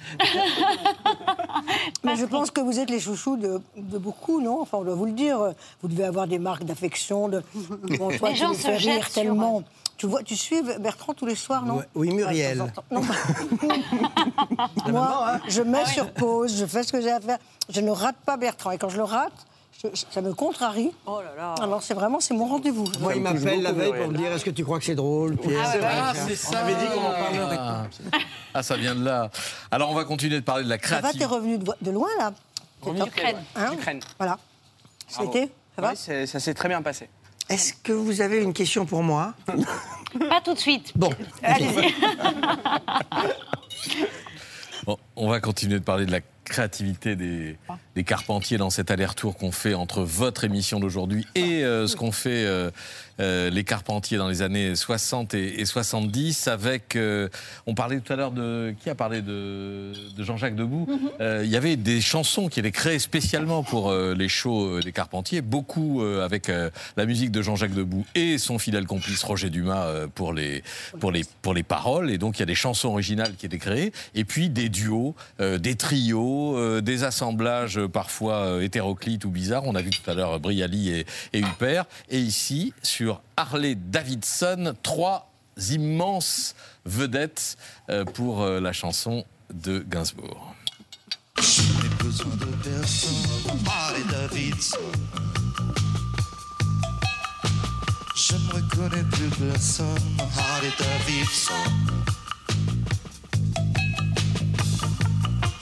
Mais je pense que vous êtes les chouchous de, de beaucoup, non? Enfin, on doit vous le dire. Vous devez avoir des marques d'affection. De... Bon, toi, Les tu gens se fais sur- tellement. Tu vois, tu suis Bertrand tous les soirs, non? Oui, Muriel. Ouais, [LAUGHS] [LAUGHS] Moi, je mets sur pause, je fais ce que j'ai à faire. Je ne rate pas Bertrand. Et quand je le rate, ça me contrarie. Oh là là. Alors, c'est vraiment, c'est mon rendez-vous. Moi, il m'appelle la veille pour me dire est-ce que tu crois que c'est drôle, Pierre Ah. Ah, c'est ça. On avait dit qu'on en parlerait Ah. Ah, ça vient de là. Alors, on va continuer de parler de la Ça va, t'es créativité. revenu de, de loin, là Revenu D'Ukraine. d'Ukraine. D'Ukraine. Voilà. Bravo. C'était Ça va Oui, c'est- ça s'est très bien passé. Est-ce que vous avez une question pour moi [LAUGHS] Pas tout de suite. Bon. Allez-y. [LAUGHS] Bon, on va continuer de parler de la créativité des, des Carpentiers dans cet aller-retour qu'on fait entre votre émission d'aujourd'hui et euh, ce qu'ont fait euh, euh, les Carpentiers dans les années 60 et, et 70 avec... euh, on parlait tout à l'heure de... Qui a parlé de, de Jean-Jacques Debout Euh, Il y avait des chansons qui étaient créées spécialement pour les shows des Carpentiers, beaucoup avec la musique de Jean-Jacques Debout et son fidèle complice Roger Dumas pour, les, pour, les, pour les paroles. Et donc il y a des chansons originales qui étaient créées, et puis des duos, des trios, des assemblages parfois hétéroclites ou bizarres. On a vu tout à l'heure Briali et, et Huppert. Et ici, sur Harley Davidson, trois immenses vedettes euh, pour euh, la chanson de Gainsbourg. Je n'ai besoin de personne, Harley Davidson. Je ne reconnais plus personne, Harley Davidson.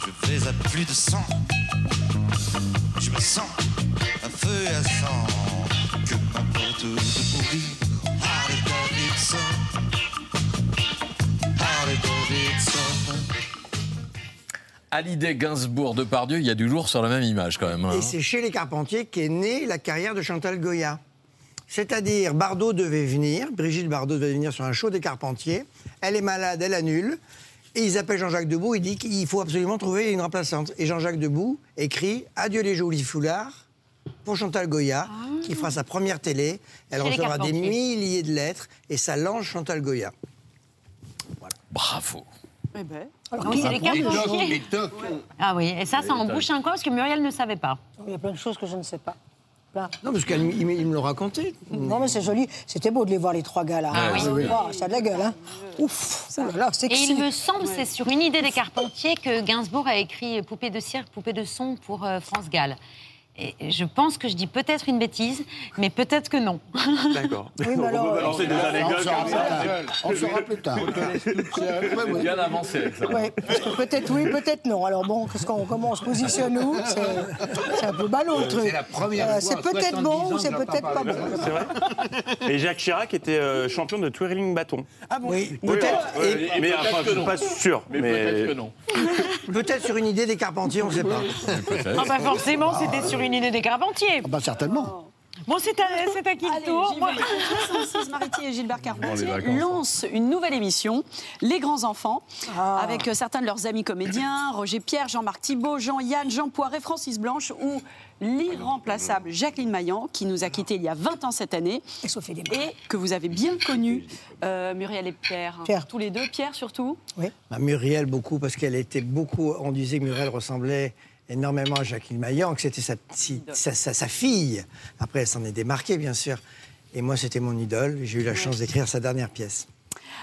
Je vais à plus de 100. Je me sens un feu à sang. De mourir, Harley Davidson. Harley Davidson. Hallyday Gainsbourg de Pardieu, il y a du lourd sur la même image quand même. hein. Et c'est chez les Carpentiers qu'est née la carrière de Chantal Goya. C'est-à-dire, Bardot devait venir, Brigitte Bardot devait venir sur un show des Carpentiers. Elle est malade, elle annule. Et ils appellent Jean-Jacques Debout, il dit qu'il faut absolument trouver une remplaçante. Et Jean-Jacques Debout écrit Adieu les jolis foulards pour Chantal Goya, qui fera sa première télé. Elle Chez les recevra des milliers de lettres et ça lance Chantal Goya. Bravo. Eh ben. Alors, Donc, c'est les Carpentiers. Ah oui, et ça, ça en bouche un coin parce que Muriel ne savait pas. Il y a plein de choses que je ne sais pas. plein. Non, parce qu'il me, il me l'ont raconté. Non, mais c'est joli. C'était beau de les voir, les trois gars, là. Ah oui. Oui, oui. Wow, ça a de la gueule, hein. Ouf, oh là là, Et il me semble, c'est sur une idée des Carpentiers que Gainsbourg a écrit Poupée de cire, poupée de son pour euh, France Gall. Et je pense que je dis peut-être une bêtise, mais peut-être que non. [LAUGHS] D'accord. Oui, mais alors, On fait des anecdotes comme ça. On saura plus tard. [LAUGHS] Bien avancé avec ça. Ouais, parce que peut-être oui, peut-être non. Alors bon, qu'on, comment on se positionne nous? C'est, un peu ballot le truc. C'est la première Euh, fois c'est peut-être 70 bon ou c'est peut-être pas bon. C'est vrai Et Jacques Chirac était euh, champion de twirling bâton. Ah bon? Oui, Oui, peut-être. oui, et- oui, mais peut-être enfin, je suis non. pas sûr. Mais peut-être que non. Peut-être sur une idée des Carpentiers, on ne sait pas. [LAUGHS] Ah bah forcément, c'était sur une idée des Carpentiers. Ah bah certainement. Bon, c'est à, c'est à qui le tour. 66 [LAUGHS] Maritier et Gilbert Carpentier vacances. lancent une nouvelle émission, Les Grands Enfants, avec euh, certains de leurs amis comédiens, [COUGHS] Roger Pierre, Jean-Marc Thibault, Jean-Yann, Jean Poiret, Francis Blanche ou l'irremplaçable Jacqueline Maillan, qui nous a quittés il y a 20 ans cette année, Et que vous avez bien connu, euh, Muriel et Pierre. Pierre. Tous les deux, Pierre surtout. Bah, Muriel, beaucoup, parce qu'elle était beaucoup. On disait que Muriel ressemblait énormément à Jacqueline Maillan, que c'était sa, si- sa, sa- sa fille. Après, elle s'en est démarquée, bien sûr. Et moi, c'était mon idole. J'ai eu la chance d'écrire sa dernière pièce.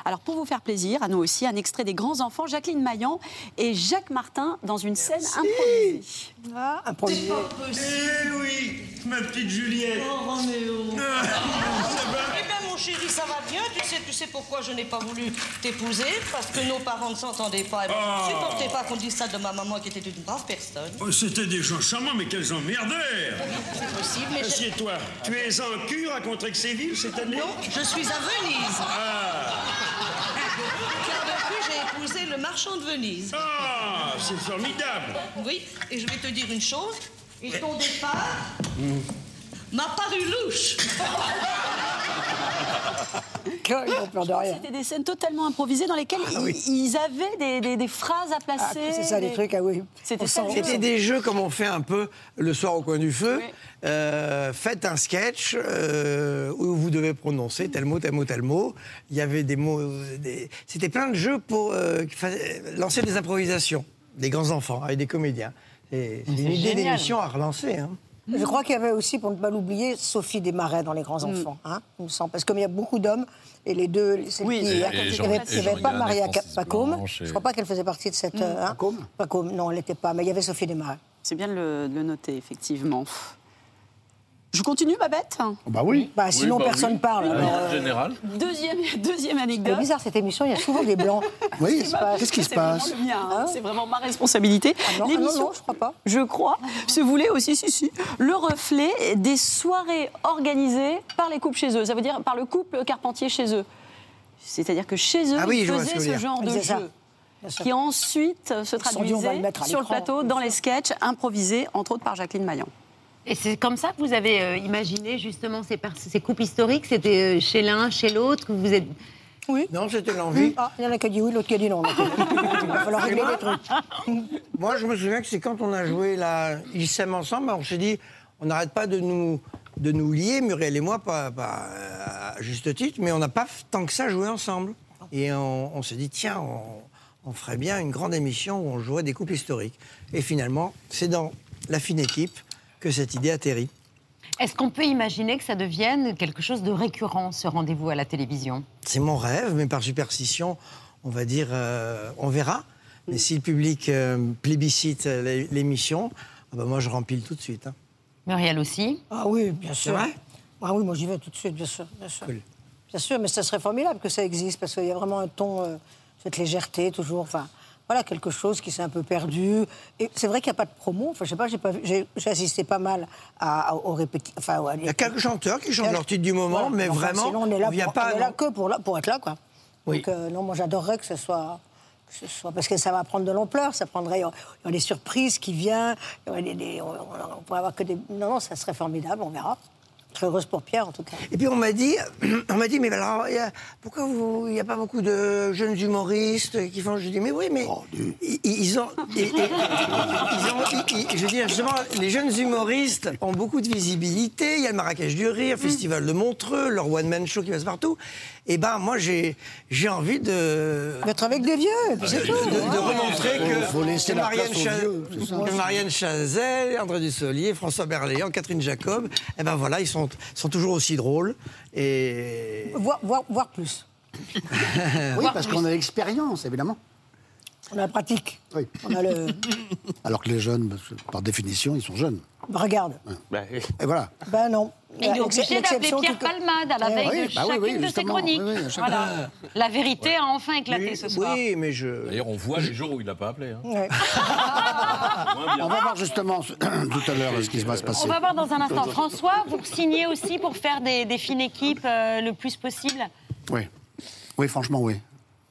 Alors, pour vous faire plaisir, à nous aussi, un extrait des Grands Enfants, Jacqueline Maillan et Jacques Martin dans une scène improvisée. Ah, improvisé. Eh oui, ma petite Juliette. Oh, Roméo. Ah, [LAUGHS] ça va Eh bien, mon chéri, ça va bien. Tu sais, tu sais pourquoi je n'ai pas voulu t'épouser? Parce que nos parents ne s'entendaient pas. Je ne supportais pas qu'on dise ça de ma maman, qui était une brave personne. Oh, C'était des gens charmants, mais quels emmerdeurs C'est possible, mais je... Assieds-toi. Tu es en cure à Contrexéville cette année? Non, je suis à Venise. Ah, [LAUGHS] Car depuis, j'ai épousé le marchand de Venise. ah c'est formidable. Oui, et je vais te dire une chose. Et ton départ m'a paru louche. [LAUGHS] [LAUGHS] Ils ont peur de rien. C'était des scènes totalement improvisées dans lesquelles ils, ils avaient des, des- des phrases à Ah, placer. c'est ça, les des- trucs, ah oui. C'était des jeux comme on fait un peu le soir au coin du feu. Euh, faites un sketch euh, où vous devez prononcer tel mot, tel mot, tel mot. Il y avait des mots. euh, des- C'était plein de jeux pour euh, lancer des improvisations. Des grands enfants avec des comédiens. C'est c'est une idée d'émission à relancer. hein. Je crois qu'il y avait aussi, pour ne pas l'oublier, Sophie Desmarais dans Les Grands Mm. Enfants. Hein, il me semble. Parce qu'il y a beaucoup d'hommes, et les deux. celles Oui. qui- il y et avait, il pas Maria Pacôme. Je crois pas qu'elle faisait partie de cette. Mm. euh, hein, Pacôme Non, elle n'était pas, mais il y avait Sophie Desmarais. C'est bien de le, de le noter, effectivement. Je continue, Babette? Bah oui. Bah, sinon, bah personne oui. parle. Alors, en euh, général. Deuxième, [LAUGHS] deuxième C'est anecdote. bizarre cette émission, il y a souvent des blancs. [LAUGHS] Oui, Qu'est-ce qui se passe qui se C'est vraiment hein. C'est ma responsabilité. Ah non, ah non, L'émission, non, je crois pas. je crois, se voulait aussi, si, si, le reflet des soirées organisées par les couples chez eux. Ça veut dire par le couple Carpentier chez eux. C'est-à-dire que chez eux, Ah oui, ils ce faisaient ce genre de C'est ça. jeu. Qui ensuite se dit, traduisait le sur le plateau dans les sketchs improvisés, entre autres par Jacqueline Maillan. Et c'est comme ça que vous avez euh, imaginé justement ces, couples historiques? C'était euh, chez l'un, chez l'autre que vous êtes... Oui. Non, c'était l'envie. Ah, il y en a qui a dit oui, l'autre qui a dit non. [LAUGHS] Il va falloir régler des trucs. [LAUGHS] Moi, je me souviens que c'est quand on a joué là, Ils s'aiment ensemble, on s'est dit, on n'arrête pas de nous, de nous lier, Muriel et moi, pas, pas, à juste titre, mais on n'a pas tant que ça joué ensemble. Et on, on s'est dit, tiens, on, on ferait bien une grande émission où on jouerait des couples historiques. Et finalement, c'est dans la fine équipe que cette idée atterrit. Est-ce qu'on peut imaginer que ça devienne quelque chose de récurrent, ce rendez-vous à la télévision? C'est mon rêve, mais par superstition, on va dire, euh, on verra. Mais si le public euh, plébiscite euh, l'é- l'émission, ah ben moi je rempile tout de suite. hein. Muriel aussi? Ah oui, bien sûr. vrai? Ah oui, moi j'y vais tout de suite, bien sûr. Bien sûr, Cool. bien sûr mais ça serait formidable que ça existe, parce qu'il y a vraiment un ton, euh, cette légèreté toujours. Enfin, voilà, quelque chose qui s'est un peu perdu. Et c'est vrai qu'il n'y a pas de promo. Enfin, je sais pas, j'ai pas j'ai j'ai assisté pas mal à, à- aux répétitions. Enfin, Il y a quelques chanteurs qui chantent leur titre du moment, mais vraiment, sinon, on est là, pour, pas, on est là que pour, là- pour être là, quoi. Oui. Donc, euh, non, moi j'adorerais que ce soit. que ce soit- parce que ça va prendre de l'ampleur, ça prendrait. Il y aura des surprises qui viennent, on, on pourrait avoir que des. Non, non, ça serait formidable, on verra. Serais heureuse pour Pierre, en tout cas. Et puis on m'a dit, [CLEARS THROAT] on m'a dit, mais alors, il y a- pourquoi il n'y a pas beaucoup de jeunes humoristes qui font Je dis, mais oui, mais ils, ils ont, ils, ont- ils- ils- je veux dire, justement, les jeunes humoristes ont beaucoup de visibilité. Il y a le Marrakech du rire, le Festival de Montreux, leur one man show qui passe partout. Et ben, moi, j'ai, j'ai envie de d'être avec des vieux, c'est tout. de, de Ouais. remontrer que, Faut laisser que la Marianne, place aux Cha- vieux, c'est ça. que Marianne Chazelle, André Dussolier, François Berléand, Catherine Jacob, et ben voilà, ils sont, sont toujours aussi drôles. Et Voir, voir, voir plus. [LAUGHS] Oui, parce qu'on a l'expérience, évidemment. On a la pratique. Oui. On a le. [LAUGHS] Alors que les jeunes, par définition, ils sont jeunes. Bah, regarde. Et voilà. Ben non. Mais il est obligé d'appeler Pierre qui- Palmade à la Eh veille oui, de bah chacune oui, de ses chroniques. Oui, oui, à chaque Voilà. La vérité a enfin éclaté ce soir. oui, mais je. D'ailleurs, on voit les jours où il l'a pas appelé. hein. Ouais. [LAUGHS] On va voir justement [CLEARS THROAT] tout à l'heure ce qui va se On passer. va voir dans un instant. François, vous signez aussi pour faire des, des fines équipes euh, le plus possible Oui. Oui, franchement, oui.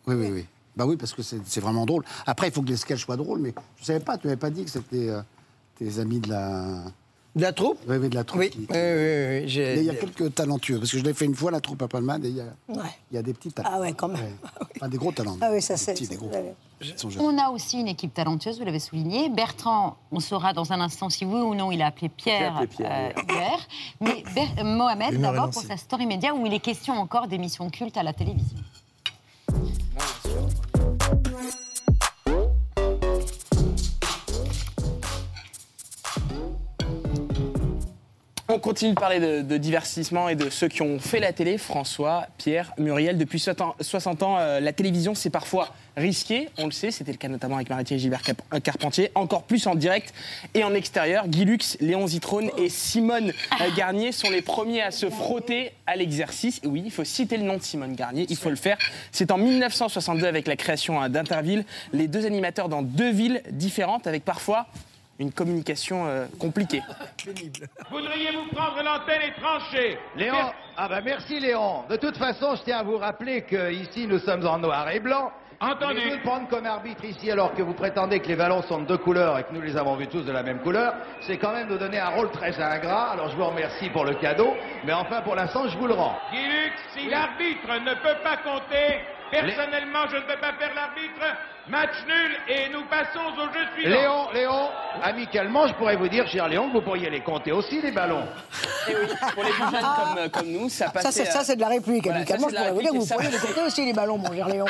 Oui, oui, oui. Bah oui, parce que c'est vraiment drôle. Après, il faut que les sketchs soient drôles, mais je savais pas, tu m'avais pas dit que c'était euh, tes amis de la. De la troupe Oui, oui, de la troupe. Oui, qui- oui, oui, oui, j'ai- Mais il y a quelques talentueux, parce que je l'ai fait une fois, la troupe à Palmade, et il y a, Ouais. il y a des petits talents. Ah ouais, quand même. [LAUGHS] Enfin, des gros talents. Ah oui, ça Des c'est. petits, des gros. On a aussi une équipe talentueuse, vous l'avez souligné. Bertrand, on saura dans un instant si oui ou non il a appelé Pierre, appelé Pierre, euh, hier. Mais Ber- Mohamed, d'abord pour sa story média où il est question encore d'émissions cultes à la télévision. On continue de parler de, de divertissement et de ceux qui ont fait la télé. François, Pierre, Muriel, depuis 60 ans, 60 ans, euh, la télévision, c'est parfois risqué. On le sait, c'était le cas notamment avec Marie-Thierry Gilbert euh, Carpentier. Encore plus en direct et en extérieur. Guy Lux, Léon Zitrone et Simone Garnier sont les premiers à se frotter à l'exercice. Oui, il faut citer le nom de Simone Garnier, il faut le faire. C'est en 1962 avec la création euh, d'Interville, les deux animateurs dans deux villes différentes avec parfois une communication euh, compliquée. [LAUGHS] Voudriez-vous prendre l'antenne et trancher Léon, ah bah merci Léon. De toute façon, je tiens à vous rappeler que ici nous sommes en noir et blanc. Entendu. Vous prendre comme arbitre ici alors que vous prétendez que les ballons sont de deux couleurs et que nous les avons vus tous de la même couleur, c'est quand même nous donner un rôle très ingrat. Alors je vous remercie pour le cadeau, mais enfin pour l'instant je vous le rends. Guy si l'arbitre ne peut pas compter, personnellement je ne peux pas faire l'arbitre. Match nul et nous passons au jeu suivant. Léon, Léon, amicalement, je pourrais vous dire, cher Léon, que vous pourriez les compter aussi, les ballons. Et oui, pour les plus jeunes comme, euh, comme nous, ça Ça, passait... c'est, ça, c'est de la réplique. Voilà, amicalement, ça, je pourrais vous dire que vous pourriez les compter aussi les ballons, mon cher Léon.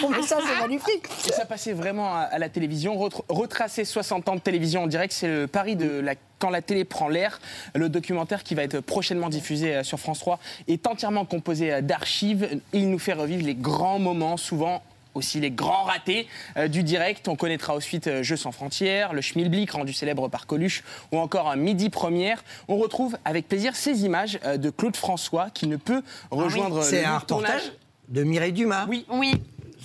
Bon, [LAUGHS] mais ça, c'est magnifique. Et ça passait vraiment à, à la télévision. Retra- retracer 60 ans de télévision en direct, c'est le pari de la quand la télé prend l'air. Le documentaire qui va être prochainement diffusé euh, sur France 3 est entièrement composé euh, d'archives et il nous fait revivre les grands moments, souvent aussi les grands ratés euh, du direct. On connaîtra ensuite euh, Jeux sans frontières, le Schmilblick rendu célèbre par Coluche ou encore un Midi Première. On retrouve avec plaisir ces images euh, de Claude François qui ne peut rejoindre Ah C'est le un tournage. reportage de Mireille Dumas. Oui. Oui.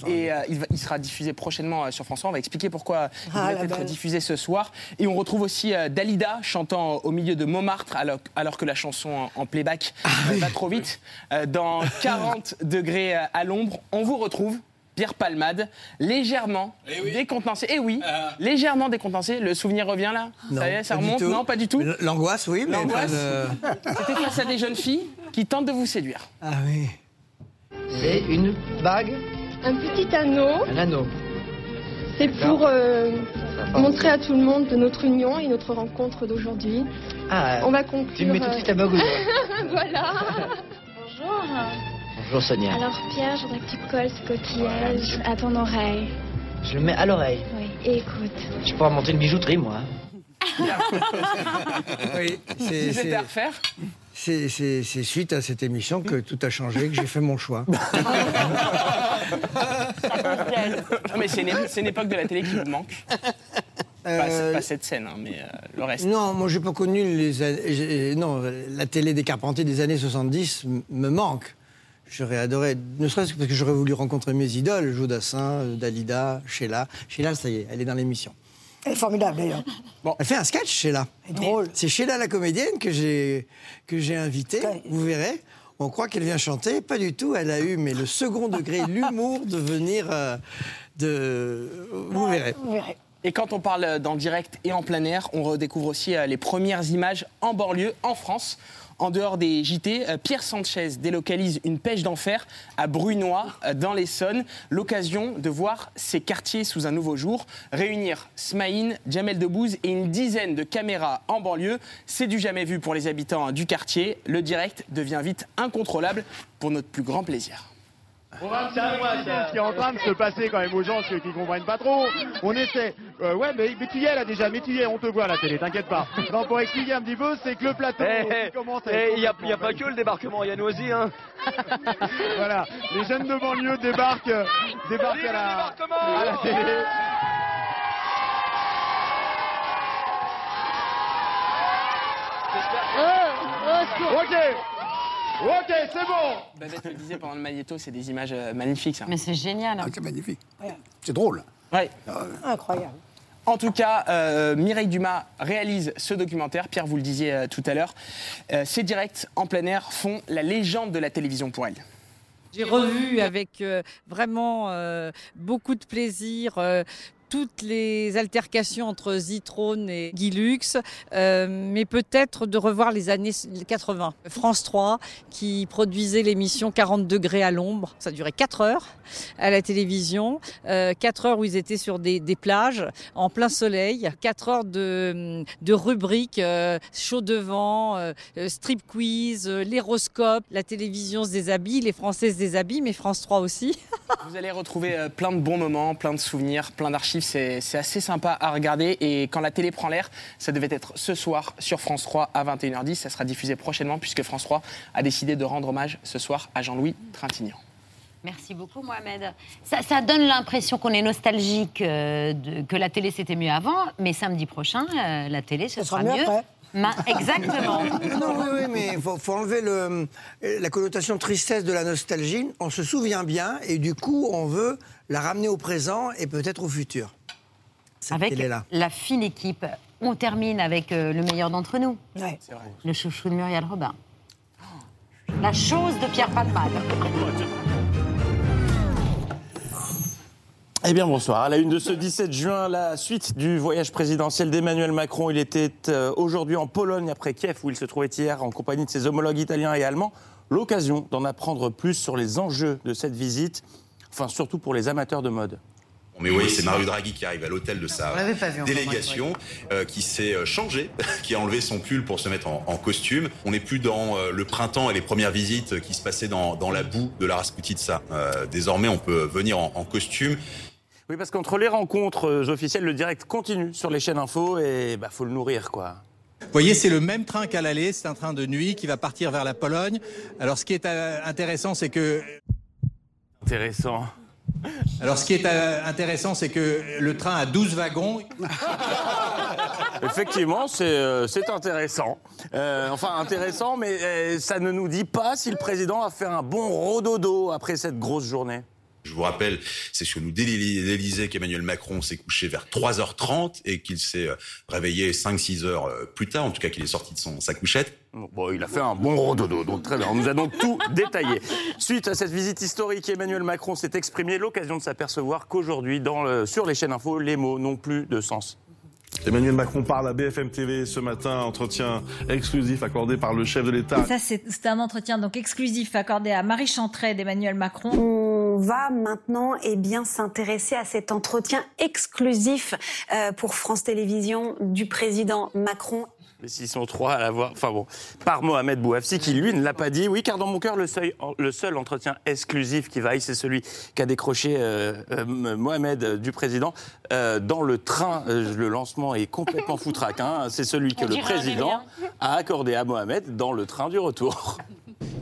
Et euh, il, va- il sera diffusé prochainement euh, sur France 3. On va expliquer pourquoi il Ah, va être belle. diffusé ce soir. Et on retrouve aussi euh, Dalida chantant au milieu de Montmartre alors, alors que la chanson en, en playback Ah va trop vite. Euh, dans [LAUGHS] 40 degrés à l'ombre, on vous retrouve. Pierre Palmade, légèrement décontenancé. Et oui, légèrement décontenancé. Le souvenir revient là Non, Ça y est, ça pas du remonte tout. Non, pas du tout. L'angoisse, oui, mais pas L'angoisse. de... C'était face à des jeunes filles qui tentent de vous séduire. Ah oui. C'est une bague Un petit anneau, Un anneau. c'est pour euh, montrer à tout le monde de notre union et notre rencontre d'aujourd'hui. Ah, On va conclure. tu me mets tout de euh, suite la bague voilà. Bonjour. Bonjour Sonia. Alors Pierre, je voudrais que tu colles ce coquillage à ton oreille. Je le mets à l'oreille. Oui, et écoute. Je pourrais monter une bijouterie, moi. [LAUGHS] Oui, Si c'est- c'était c'est- à refaire c'est c'est- c'est suite à cette émission que tout a changé, que j'ai fait mon choix. [LAUGHS] Non, mais c'est une, c'est une époque de la télé qui vous manque. Pas, Euh, pas cette scène, hein, mais euh, le reste. Non, moi j'ai pas connu les non la télé des Carpentiers des années 70 m- me manque. J'aurais adoré, ne serait-ce que parce que j'aurais voulu rencontrer mes idoles, Jodassin, euh, Dalida, Sheila. Sheila, ça y est, elle est dans l'émission. Elle est formidable, d'ailleurs. Elle fait un sketch, Sheila. drôle. C'est Sheila la comédienne que j'ai que j'ai invitée. Vous verrez. On croit qu'elle vient chanter, pas du tout. Elle a eu, mais le second degré, [LAUGHS] l'humour de venir euh, de. Vous verrez. Et quand on parle dans le direct et en plein air, on redécouvre aussi euh, les premières images en banlieue, en France. En dehors des JT, euh, Pierre Sanchez délocalise une pêche d'enfer à Brunois, euh, dans l'Essonne. L'occasion de voir ces quartiers sous un nouveau jour. Réunir Smaïn, Jamel Debbouze et une dizaine de caméras en banlieue, c'est du jamais vu pour les habitants du quartier. Le direct devient vite incontrôlable pour notre plus grand plaisir. C'est à moi, ça. Ce qui est en train de se passer quand même aux gens ceux qui comprennent pas trop. On essaie. Euh, ouais, mais, mais tu y es là déjà, mais tu y es, on te voit à la télé, t'inquiète pas. Non, pour expliquer un petit peu, c'est que le plateau Eh, il commence à eh, être Il n'y a, complètement il y a pas que le débarquement, il y a nous aussi. Hein. [LAUGHS] voilà, les jeunes de banlieue débarquent, euh, débarquent à la, à la télé. Ok, ok, c'est bon. Babette le disait pendant le magnéto, c'est des images euh, magnifiques. ça. Mais c'est génial. c'est magnifique. C'est drôle. Ouais. Incroyable. En tout cas, euh, Mireille Dumas réalise ce documentaire. Pierre, vous le disiez euh, tout à l'heure. Euh, ces directs en plein air font la légende de la télévision pour elle. J'ai revu avec euh, vraiment euh, beaucoup de plaisir euh, toutes les altercations entre Zitrone et Guy Lux, euh, mais peut-être de revoir les années 80. France 3 qui produisait l'émission 40 degrés à l'ombre, ça durait 4 heures à la télévision, euh, 4 heures où ils étaient sur des, plages en plein soleil, 4 heures de, rubriques, euh, chaud devant, euh, euh, strip quiz, l'héroscope, la télévision se déshabille, les Français se déshabillent, mais France 3 aussi. Vous allez retrouver plein de bons moments, plein de souvenirs, plein d'archives. C'est c'est assez sympa à regarder. Et quand la télé prend l'air, ça devait être ce soir sur France 3 à 21h10. Ça sera diffusé prochainement puisque France 3 a décidé de rendre hommage ce soir à Jean-Louis Trintignant. Merci beaucoup, Mohamed. Ça, ça donne l'impression qu'on est nostalgique, euh, de- que la télé c'était mieux avant, mais samedi prochain, euh, la télé ce sera, sera mieux mieux. après. Ma- exactement. [LAUGHS] Non, oui, oui, mais il faut, faut enlever le, la connotation tristesse de la nostalgie. On se souvient bien et du coup, on veut la ramener au présent et peut-être au futur. Cette Avec télé-là. la fine équipe, on termine avec euh, le meilleur d'entre nous. Le chouchou de Muriel Robin. La chose de Pierre Palmade. Eh bien bonsoir. À la une de ce 17 juin, la suite du voyage présidentiel d'Emmanuel Macron. Il était euh, aujourd'hui en Pologne après Kiev où il se trouvait hier en compagnie de ses homologues italiens et allemands. L'occasion d'en apprendre plus sur les enjeux de cette visite, enfin surtout pour les amateurs de mode. Mais oui, c'est Mario Draghi qui arrive à l'hôtel de sa vu délégation, euh, qui s'est euh, changé, [LAUGHS] qui a enlevé son pull pour se mettre en, en costume. On n'est plus dans euh, le printemps et les premières visites qui se passaient dans, dans la boue de la Rasputitsa. Euh, désormais, on peut venir en, en costume. Oui, parce qu'entre les rencontres officielles, le direct continue sur les chaînes info et bah faut le nourrir quoi. Vous voyez, c'est le même train qu'à l'aller, c'est un train de nuit qui va partir vers la Pologne. Alors ce qui est intéressant, c'est que... Intéressant. Alors ce qui est euh, intéressant, c'est que le train a 12 wagons. [LAUGHS] Effectivement, c'est euh, intéressant. Euh, enfin, intéressant, mais euh, ça ne nous dit pas si le président a fait un bon rododo après cette grosse journée. Je vous rappelle, c'est sur nous dès l'Élysée qu'Emmanuel Macron s'est couché vers 3h30 et qu'il s'est euh, réveillé 5-6 heures euh, plus tard, en tout cas qu'il est sorti de son, sa couchette. Bon, il a fait un bon rododo, donc très bien. On nous a donc tout [LAUGHS] détaillé. Suite à cette visite historique, Emmanuel Macron s'est exprimé, l'occasion de s'apercevoir qu'aujourd'hui, le- sur les chaînes info, les mots n'ont plus de sens. Emmanuel Macron parle à BFM TV ce matin, entretien exclusif accordé par le chef de l'État. Ça, c'est un entretien donc exclusif accordé à Marie Chantrey d'Emmanuel Macron. On va maintenant eh bien s'intéresser à cet entretien exclusif euh, pour France Télévisions du président Macron. Mais s'ils sont trois à l'avoir, enfin bon, par Mohamed Bouafsi qui lui ne l'a pas dit. Oui, car dans mon cœur, le, seuil- le seul entretien exclusif qui vaille, c'est celui qu'a décroché euh, euh, Mohamed euh, du président euh, dans le train. euh, le lancement est complètement foutraque. hein. C'est celui que le président a accordé à Mohamed dans le train du retour.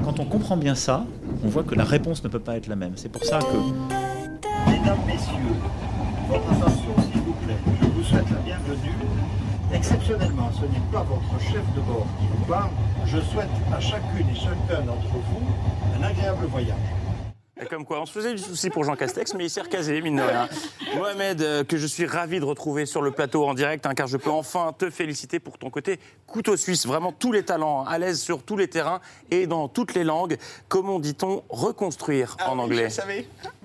Quand on comprend bien ça, on voit que la réponse ne peut pas être la même. C'est pour ça que Mesdames, Messieurs, votre attention s'il vous plaît. Je vous souhaite la bienvenue. Exceptionnellement, ce n'est pas votre chef de bord qui vous parle. Je souhaite à chacune et chacun d'entre vous un agréable voyage. Et Comme quoi, on se faisait du souci pour Jean Castex, mais il s'est recasé, mine de rien. Mohamed, euh, que je suis ravi de retrouver sur le plateau en direct, hein, car je peux enfin te féliciter pour ton côté couteau suisse. Vraiment tous les talents, à l'aise sur tous les terrains et dans toutes les langues. Comment dit-on reconstruire en anglais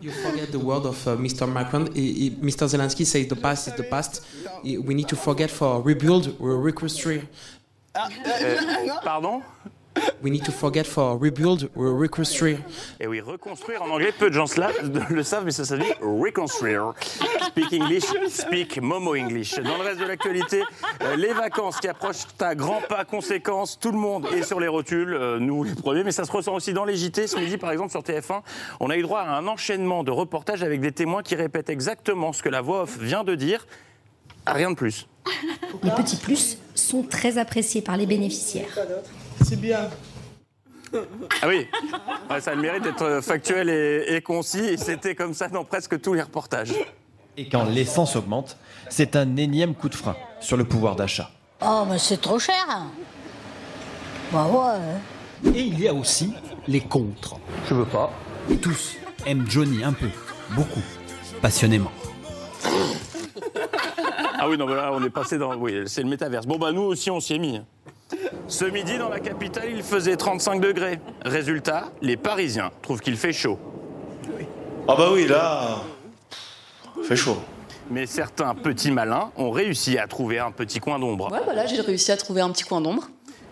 You forget the word of uh, Mr. Macron. Mr. Zelensky says the past is the past. We need to forget for rebuild reconstruire. Euh, Pardon? We need to forget for rebuild or reconstruire. Et oui, reconstruire en anglais, peu de gens [LAUGHS] le savent, mais ça s'appelle reconstruire. Speak English, speak Momo English. Dans le reste de l'actualité, euh, les vacances qui approchent à grands pas, conséquences, tout le monde est sur les rotules, euh, nous les premiers, mais ça se ressent aussi dans les JT. Ce midi, par exemple, sur TF1, on a eu droit à un enchaînement de reportages avec des témoins qui répètent exactement ce que la voix off vient de dire, rien de plus. Les petits plus sont très appréciés par les bénéficiaires. C'est bien. Ah oui, Ouais, ça a le mérite d'être factuel et, et concis, et c'était comme ça dans presque tous les reportages. Et quand l'essence augmente, c'est un énième coup de frein sur le pouvoir d'achat. Oh, mais c'est trop cher. Bah ouais. Et il y a aussi les contres. Je veux pas. Tous aiment Johnny un peu, beaucoup, passionnément. Ah oui, non, mais là, on est passé dans. Oui, c'est le métaverse. Bon, bah, nous aussi, on s'y est mis. Ce midi, dans la capitale, il faisait 35 degrés. Résultat, les Parisiens trouvent qu'il fait chaud. Ah bah oui, là, fait chaud. Mais certains petits malins ont réussi à trouver un petit coin d'ombre. Ouais, voilà, j'ai réussi à trouver un petit coin d'ombre.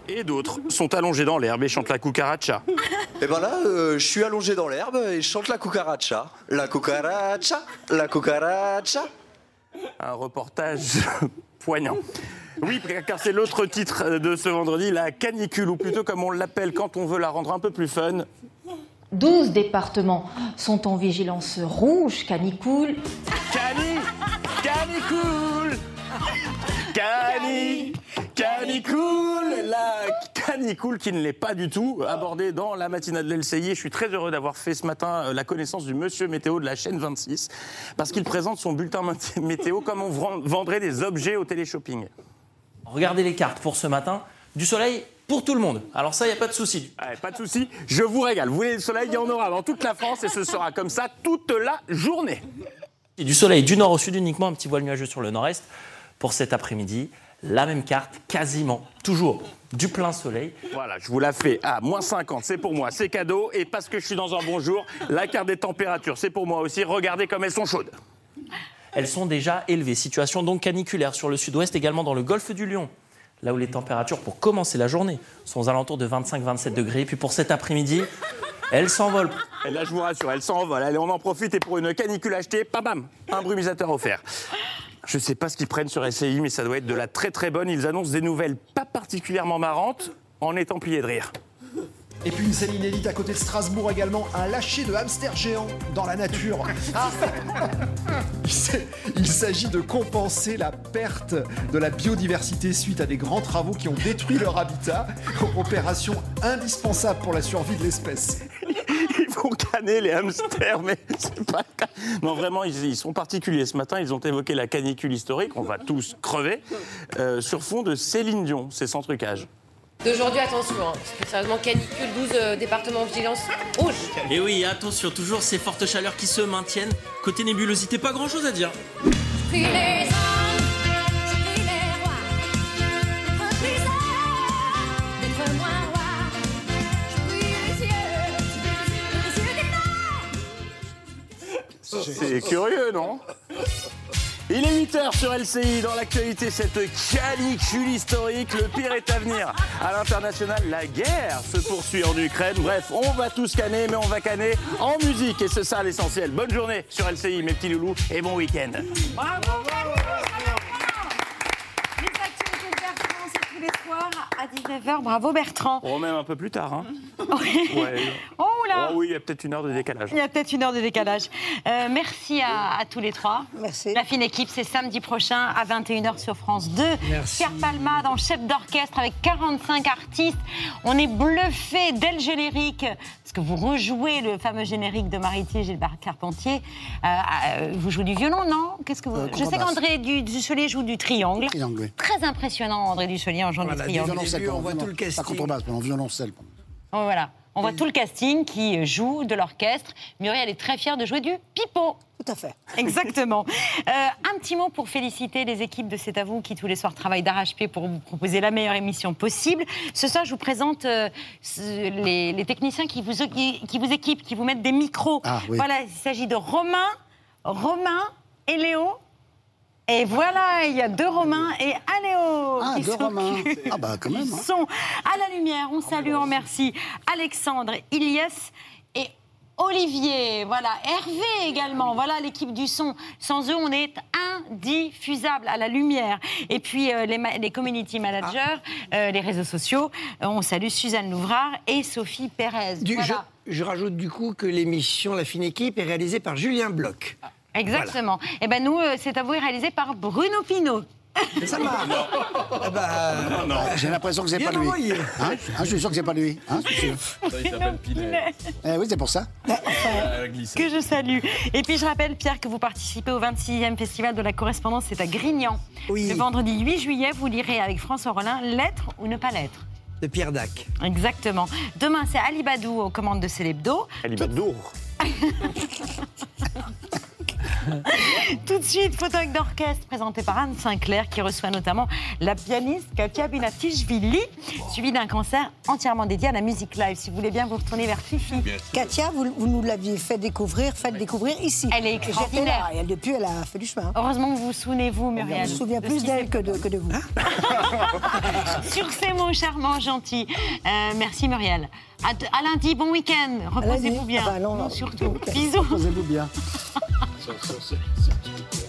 Et d'autres sont allongés dans l'herbe et chantent la cucaracha. [LAUGHS] Et ben là, euh, je suis allongé dans l'herbe et je chante la cucaracha. La cucaracha, la cucaracha. Un reportage [LAUGHS] poignant. Oui, car c'est l'autre titre de ce vendredi, la canicule, ou plutôt comme on l'appelle quand on veut la rendre un peu plus fun, 12 départements sont en vigilance rouge, canicule. Cani Canicule Cani Canicule La canicule qui ne l'est pas du tout, abordée dans la matinale de l'LCI. Je suis très heureux d'avoir fait ce matin euh, la connaissance du monsieur météo de la chaîne 26, parce qu'il présente son bulletin mé- [LAUGHS] météo comme on vend- vendrait des objets au téléshopping. Regardez les cartes pour ce matin. Du soleil pour tout le monde. Alors ça, il n'y a pas de souci. Pas de souci, je vous régale. Vous voulez le soleil, il y en aura dans toute la France et ce sera comme ça toute la journée. Et Du soleil du nord au sud uniquement, un petit voile nuageux sur le nord-est. Pour cet après-midi, la même carte, quasiment, toujours du plein soleil. Voilà, je vous la fais à moins 50, c'est pour moi, c'est cadeau. Et parce que je suis dans un bon jour, la carte des températures, c'est pour moi aussi. Regardez comme elles sont chaudes. Elles sont déjà élevées. Situation donc caniculaire sur le sud-ouest, également dans le golfe du Lion. Là où les températures, pour commencer la journée, sont aux alentours de 25-27 degrés. Puis pour cet après-midi, elles s'envolent. Là, je vous rassure, elles s'envolent. Allez, on en profite et pour une canicule achetée, pam bam, un brumisateur offert. Je sais pas ce qu'ils prennent sur SCI, mais ça doit être de la très très bonne. Ils annoncent des nouvelles pas particulièrement marrantes en étant pliés de rire. Et puis une scène inédite à côté de Strasbourg également, un lâcher de hamster géant dans la nature. Il s'est- Il s'agit de compenser la perte de la biodiversité suite à des grands travaux qui ont détruit leur habitat. Opération indispensable pour la survie de l'espèce. Ils vont canner les hamsters, mais c'est pas le cas. Non, vraiment, ils, ils sont particuliers. Ce matin, ils ont évoqué la canicule historique, on va tous crever, euh, sur fond de Céline Dion, c'est sans trucage. D'aujourd'hui, attention, hein, parce que sérieusement, canicule, 12 euh, départements en vigilance rouge. Et oui, attention, toujours ces fortes chaleurs qui se maintiennent. Côté nébulosité, pas grand-chose à dire. Pris les hommes, j'ai pris les rois. Refusant d'être moins roi. Je prie les cieux, les yeux des C'est curieux, non? Il est 8h sur LCI. Dans l'actualité, cette canicule historique. Le pire est à venir. À l'international, la guerre se poursuit en Ukraine. Bref, on va tous canner, mais on va canner en musique. Et c'est ça l'essentiel. Bonne journée sur LCI, mes petits loulous, et bon week-end. Bravo Les actualités de Bertrand, à 19h. Bravo Bertrand. On même un peu plus tard. Hein. [LAUGHS] Oui. Ouais. Oh là Oh oui, il y a peut-être une heure de décalage. Il y a peut-être une heure de décalage. Euh, merci à, à tous les trois. Merci. La fine équipe, c'est samedi prochain à 21h sur France 2. Merci. Pierre Palmade en chef d'orchestre avec 45 artistes. On est bluffé dès le générique, que vous rejouez le fameux générique de Maritier Gilbert Carpentier. Euh, euh, vous jouez du violon, non? Qu'est-ce que vous... Euh, Je sais qu'André Du- Dussolier joue du triangle. Triangle, oui. Très impressionnant, André Dussolier en jouant Voilà, du du triangle. violoncelle, on voit tout le Pas casting. contrebasse, mais en violoncelle. Oh, voilà. On voit tout le casting qui joue de l'orchestre. Muriel est très fière de jouer du pipeau. Tout à fait. [LAUGHS] Exactement. Euh, un petit mot pour féliciter les équipes de C'est à vous qui tous les soirs travaillent d'arrache-pied pour vous proposer la meilleure émission possible. Ce soir, je vous présente euh, les, les techniciens qui vous, qui vous équipent, qui vous mettent des micros. Ah, oui. Voilà, il s'agit de Romain, Romain et Léo. Et voilà, il y a deux Romains et Aléo Ah, qui deux Romains. Ah bah, quand même, hein. son. À la lumière, on salue, on remercie Alexandre, Ilyes et Olivier. Voilà, Hervé également. Voilà l'équipe du son. Sans eux, on est indiffusable à la lumière. Et puis euh, les, ma- les community managers, euh, les réseaux sociaux. Euh, on salue Suzanne Louvrard et Sophie Pérez. Du- Voilà. je, je rajoute du coup que l'émission La fine équipe est réalisée par Julien Bloch. Exactement. Et ben nous, euh, c'est avoué réalisé par Bruno Pinault. Ça marche. Ah bah, J'ai l'impression que c'est pas lui. Hein Hein, je suis sûr que c'est pas lui. Hein, je suis sûr. il s'appelle Pinet. Eh oui, c'est pour ça. que je salue. Et puis je rappelle, Pierre, que vous participez au 26e Festival de la correspondance, c'est à Grignan. Le vendredi 8 juillet, vous lirez avec François Rollin L'être ou ne pas l'être. De Pierre Dac. Exactement. Demain, c'est Ali Badou aux commandes de Célébdo. Ali Badour. [LAUGHS] Tout de suite, photo avec d'orchestre présentée par Anne Sinclair qui reçoit notamment la pianiste Katia Binatichvili, suivi d'un concert entièrement dédié à la musique live. Si vous voulez bien vous retourner vers Fifi. Katia, vous, vous nous l'aviez fait découvrir, faites découvrir ici. Elle est extraordinaire. là, Et depuis, elle a fait du chemin. Heureusement que vous vous souvenez, vous, Muriel. Je me souviens plus d'elle que de, que de vous. [LAUGHS] Sur ces mots charmants, gentils. Euh, merci Muriel. À, à lundi, bon week-end. Reposez-vous bien. Ah bah non, non. surtout. Bisous. Posez-vous bien. [LAUGHS] so, so, so, so